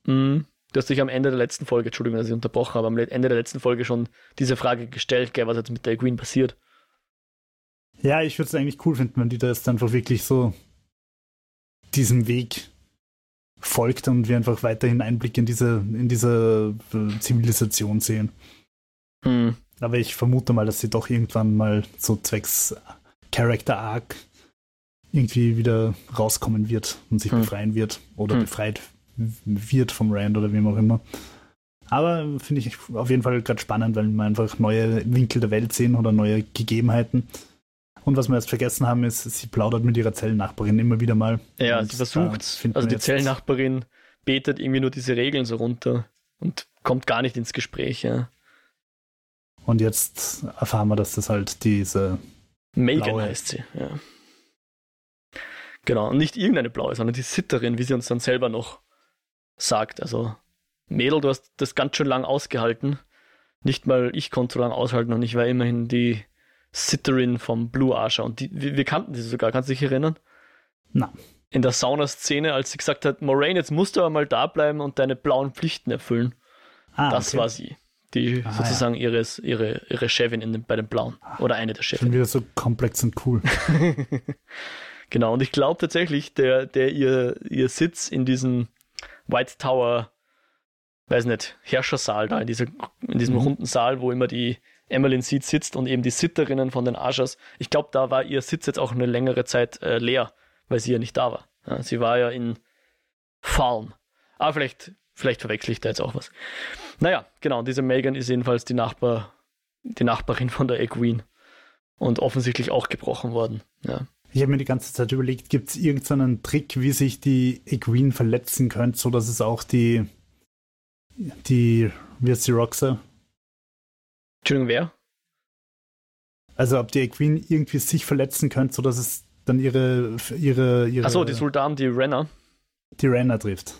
Mh, Du hast dich am Ende der letzten Folge, Entschuldigung, dass ich unterbrochen habe, am Ende der letzten Folge schon diese Frage gestellt, gell, was jetzt mit der Queen passiert. Ja, ich würde es eigentlich cool finden, wenn die da jetzt einfach wirklich so diesem Weg folgt und wir einfach weiterhin Einblick in diese, in diese äh, Zivilisation sehen. Hm. Aber ich vermute mal, dass sie doch irgendwann mal so zwecks Character Arc irgendwie wieder rauskommen wird und sich hm. befreien wird oder hm. befreit wird vom Rand oder wem auch immer. Aber finde ich auf jeden Fall gerade spannend, weil wir einfach neue Winkel der Welt sehen oder neue Gegebenheiten. Und was wir jetzt vergessen haben, ist, sie plaudert mit ihrer Zellennachbarin immer wieder mal. Ja, sie versucht, also die Zellennachbarin betet irgendwie nur diese Regeln so runter und kommt gar nicht ins Gespräch, ja. Und jetzt erfahren wir, dass das halt diese. Megan blaue heißt sie, ja. Genau, und nicht irgendeine blaue, sondern die Sitterin, wie sie uns dann selber noch sagt. Also, Mädel, du hast das ganz schön lang ausgehalten. Nicht mal ich konnte so lange aushalten und ich war immerhin die Sitterin vom Blue Archer. Und die, wir, wir kannten sie sogar, kannst du dich erinnern? Na. In der Sauna-Szene, als sie gesagt hat, Moraine, jetzt musst du aber mal da bleiben und deine blauen Pflichten erfüllen. Ah, das okay. war sie. Die ah, sozusagen ja. ihres, ihre, ihre Chefin in den, bei den Blauen. Oder eine der Chefin. Schon wieder so komplex und cool. genau, und ich glaube tatsächlich, der, der ihr, ihr Sitz in diesem White Tower, weiß nicht, Herrschersaal da, in, dieser, in diesem mhm. runden Saal, wo immer die Emmeline Seed sitzt und eben die Sitterinnen von den Archers. Ich glaube, da war ihr Sitz jetzt auch eine längere Zeit äh, leer, weil sie ja nicht da war. Ja, sie war ja in Farm. Aber vielleicht, vielleicht verwechsel ich da jetzt auch was. Naja, genau, diese Megan ist jedenfalls die, Nachbar, die Nachbarin von der Egwene und offensichtlich auch gebrochen worden. Ja. Ich habe mir die ganze Zeit überlegt, gibt es irgendeinen Trick, wie sich die Egwene verletzen könnte, so dass es auch die, die, wie heißt die Roxa? Entschuldigung, wer? Also ob die Egwene irgendwie sich verletzen könnte, so dass es dann ihre, ihre, ihre Achso, die Soldaten, die Renner. Die Renner trifft.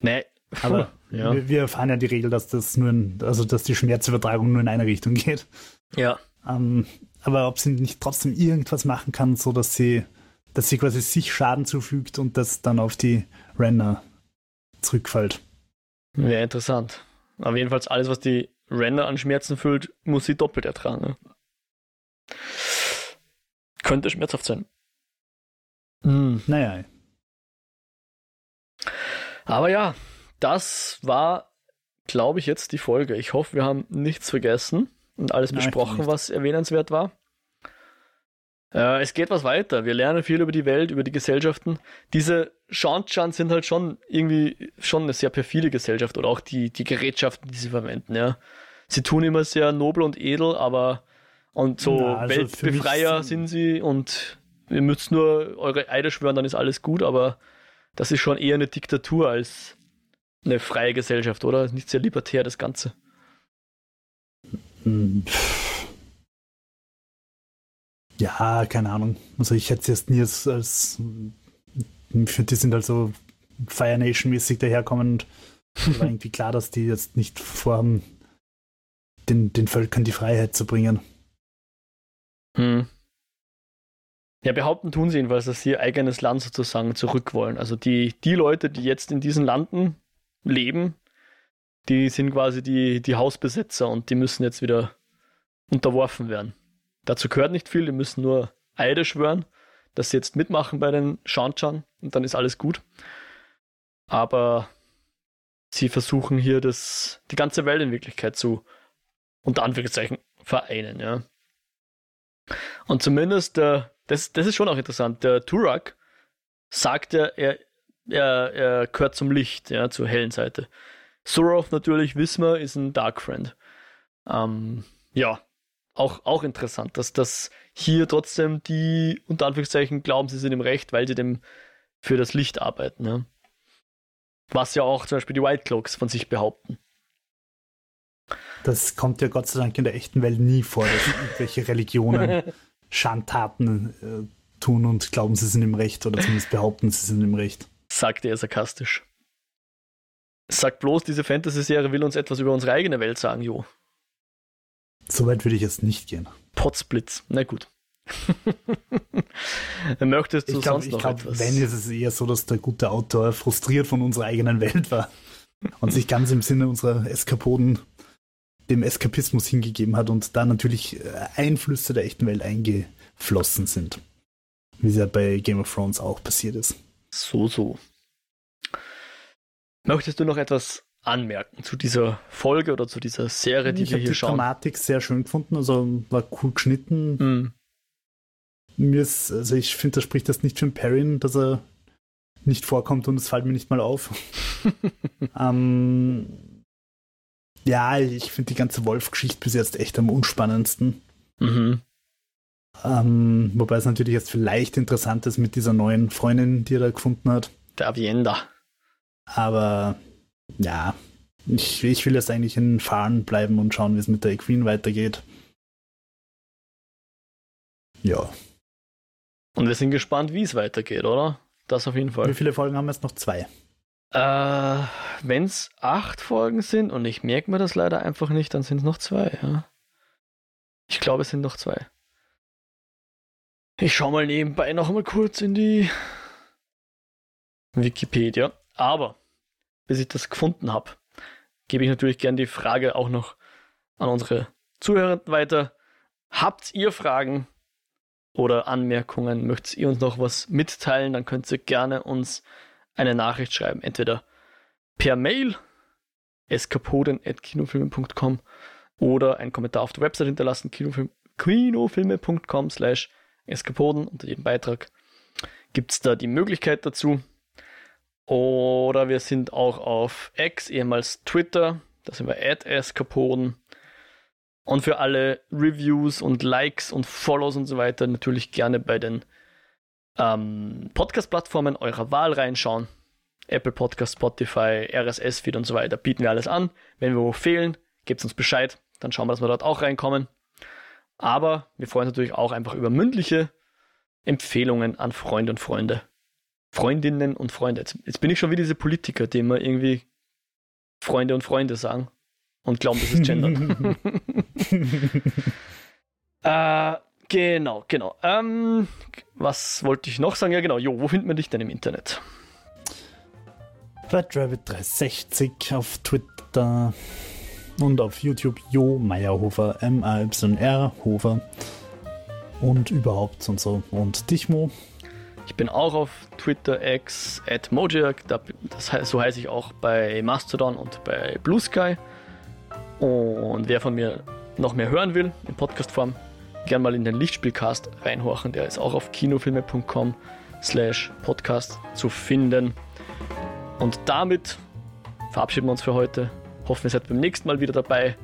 Nee. Aber ja. wir, wir erfahren ja die Regel, dass das nur in, also dass die Schmerzübertragung nur in eine Richtung geht. Ja. Ähm, aber ob sie nicht trotzdem irgendwas machen kann, so dass sie, dass sie quasi sich Schaden zufügt und das dann auf die Renner zurückfällt. Wäre interessant. Aber jedenfalls alles, was die Renner an Schmerzen fühlt, muss sie doppelt ertragen. Könnte schmerzhaft sein. Hm. Naja. Aber ja, das war, glaube ich, jetzt die Folge. Ich hoffe, wir haben nichts vergessen und alles Nein, besprochen, was erwähnenswert war. Äh, es geht was weiter. Wir lernen viel über die Welt, über die Gesellschaften. Diese Schanchan sind halt schon irgendwie schon eine sehr perfide Gesellschaft oder auch die, die Gerätschaften, die sie verwenden. Ja. Sie tun immer sehr nobel und edel, aber Und so Na, also Weltbefreier sind sie und ihr müsst nur eure Eide schwören, dann ist alles gut, aber das ist schon eher eine Diktatur als eine freie Gesellschaft, oder? Nicht sehr libertär, das Ganze. Hm, ja, keine Ahnung. Also ich hätte es jetzt nie als, als die sind halt so Fire Nation-mäßig daherkommen und war irgendwie klar, dass die jetzt nicht vorhaben, den, den Völkern die Freiheit zu bringen. Hm. Ja, behaupten tun sie jedenfalls, dass sie ihr eigenes Land sozusagen zurück wollen. Also die, die Leute, die jetzt in diesen Landen leben, die sind quasi die, die Hausbesetzer und die müssen jetzt wieder unterworfen werden. Dazu gehört nicht viel, die müssen nur Eide schwören, dass sie jetzt mitmachen bei den Shanchan und dann ist alles gut. Aber sie versuchen hier das, die ganze Welt in Wirklichkeit zu, unter Anführungszeichen, vereinen, ja. Und zumindest, äh, das, das ist schon auch interessant, der Turak sagt ja, er, er, er gehört zum Licht, ja, zur hellen Seite. Surov natürlich, wissen wir, ist ein Dark Friend. Ähm, ja, auch, auch interessant, dass das hier trotzdem die, unter Anführungszeichen, glauben, sie sind im Recht, weil sie dem für das Licht arbeiten. Ja. Was ja auch zum Beispiel die White Cloaks von sich behaupten. Das kommt ja Gott sei Dank in der echten Welt nie vor, dass irgendwelche Religionen Schandtaten äh, tun und glauben, sie sind im Recht oder zumindest behaupten, sie sind im Recht. Sagt er sarkastisch. Sagt bloß, diese Fantasy-Serie will uns etwas über unsere eigene Welt sagen, Jo. So weit würde ich jetzt nicht gehen. Potzblitz, na gut. Möchtest du ich glaub, sonst noch ich glaub, etwas? Wenn ist es eher so, dass der gute Autor frustriert von unserer eigenen Welt war und sich ganz im Sinne unserer Eskapoden dem Eskapismus hingegeben hat und da natürlich äh, Einflüsse der echten Welt eingeflossen sind. Wie es ja bei Game of Thrones auch passiert ist. So, so. Möchtest du noch etwas anmerken zu dieser Folge oder zu dieser Serie, die ich wir hier die schauen? Ich habe die Dramatik sehr schön gefunden, also war cool geschnitten. Mhm. Mir ist, also ich finde, das spricht das nicht für Perrin, dass er nicht vorkommt und es fällt mir nicht mal auf. ähm, ja, ich finde die ganze Wolf-Geschichte bis jetzt echt am unspannendsten. Mhm. Ähm, wobei es natürlich jetzt vielleicht interessant ist mit dieser neuen Freundin, die er da gefunden hat. Der Avienda. Aber ja, ich, ich will jetzt eigentlich in Fahren bleiben und schauen, wie es mit der Queen weitergeht. Ja. Und wir sind gespannt, wie es weitergeht, oder? Das auf jeden Fall. Wie viele Folgen haben wir jetzt noch? Zwei. Äh, Wenn es acht Folgen sind und ich merke mir das leider einfach nicht, dann sind es noch zwei, ja. Ich glaube, es sind noch zwei. Ich schaue mal nebenbei noch mal kurz in die Wikipedia. Aber bis ich das gefunden habe, gebe ich natürlich gerne die Frage auch noch an unsere Zuhörer weiter. Habt ihr Fragen oder Anmerkungen? Möchtet ihr uns noch was mitteilen? Dann könnt ihr gerne uns eine Nachricht schreiben. Entweder per Mail eskapoden.kinofilme.com oder einen Kommentar auf der Website hinterlassen, kinofilm, kinofilme.com slash eskapoden. Unter jedem Beitrag gibt es da die Möglichkeit dazu. Oder wir sind auch auf X, ehemals Twitter. Da sind wir at Eskapoden. Und für alle Reviews und Likes und Follows und so weiter natürlich gerne bei den ähm, Podcast-Plattformen eurer Wahl reinschauen. Apple Podcast, Spotify, RSS-Feed und so weiter bieten wir alles an. Wenn wir wo fehlen, gebt uns Bescheid. Dann schauen wir, dass wir dort auch reinkommen. Aber wir freuen uns natürlich auch einfach über mündliche Empfehlungen an Freunde und Freunde. Freundinnen und Freunde. Jetzt, jetzt bin ich schon wie diese Politiker, die immer irgendwie Freunde und Freunde sagen und glauben, das ist Gender. äh, genau, genau. Ähm, was wollte ich noch sagen? Ja, genau. Jo, wo findet man dich denn im Internet? RedRabbit360 auf Twitter und auf YouTube Jo Meyerhofer, M-A-Y-R Hofer und überhaupt und so. Und Dichmo, ich bin auch auf Twitter, X, at Mojak, das heißt, so heiße ich auch bei Mastodon und bei Blue Sky. Und wer von mir noch mehr hören will, in Podcastform, gern mal in den Lichtspielcast reinhorchen. Der ist auch auf kinofilme.com slash podcast zu finden. Und damit verabschieden wir uns für heute. Hoffen, ihr seid beim nächsten Mal wieder dabei.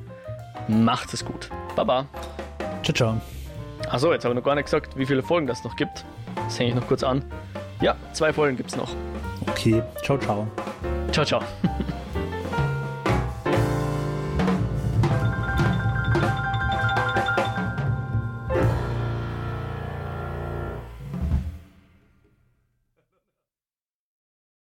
Macht es gut. Baba. Ciao, ciao. Achso, jetzt habe ich noch gar nicht gesagt, wie viele Folgen das noch gibt. Das hänge ich noch kurz an. Ja, zwei Folgen gibt es noch. Okay, ciao, ciao. Ciao, ciao.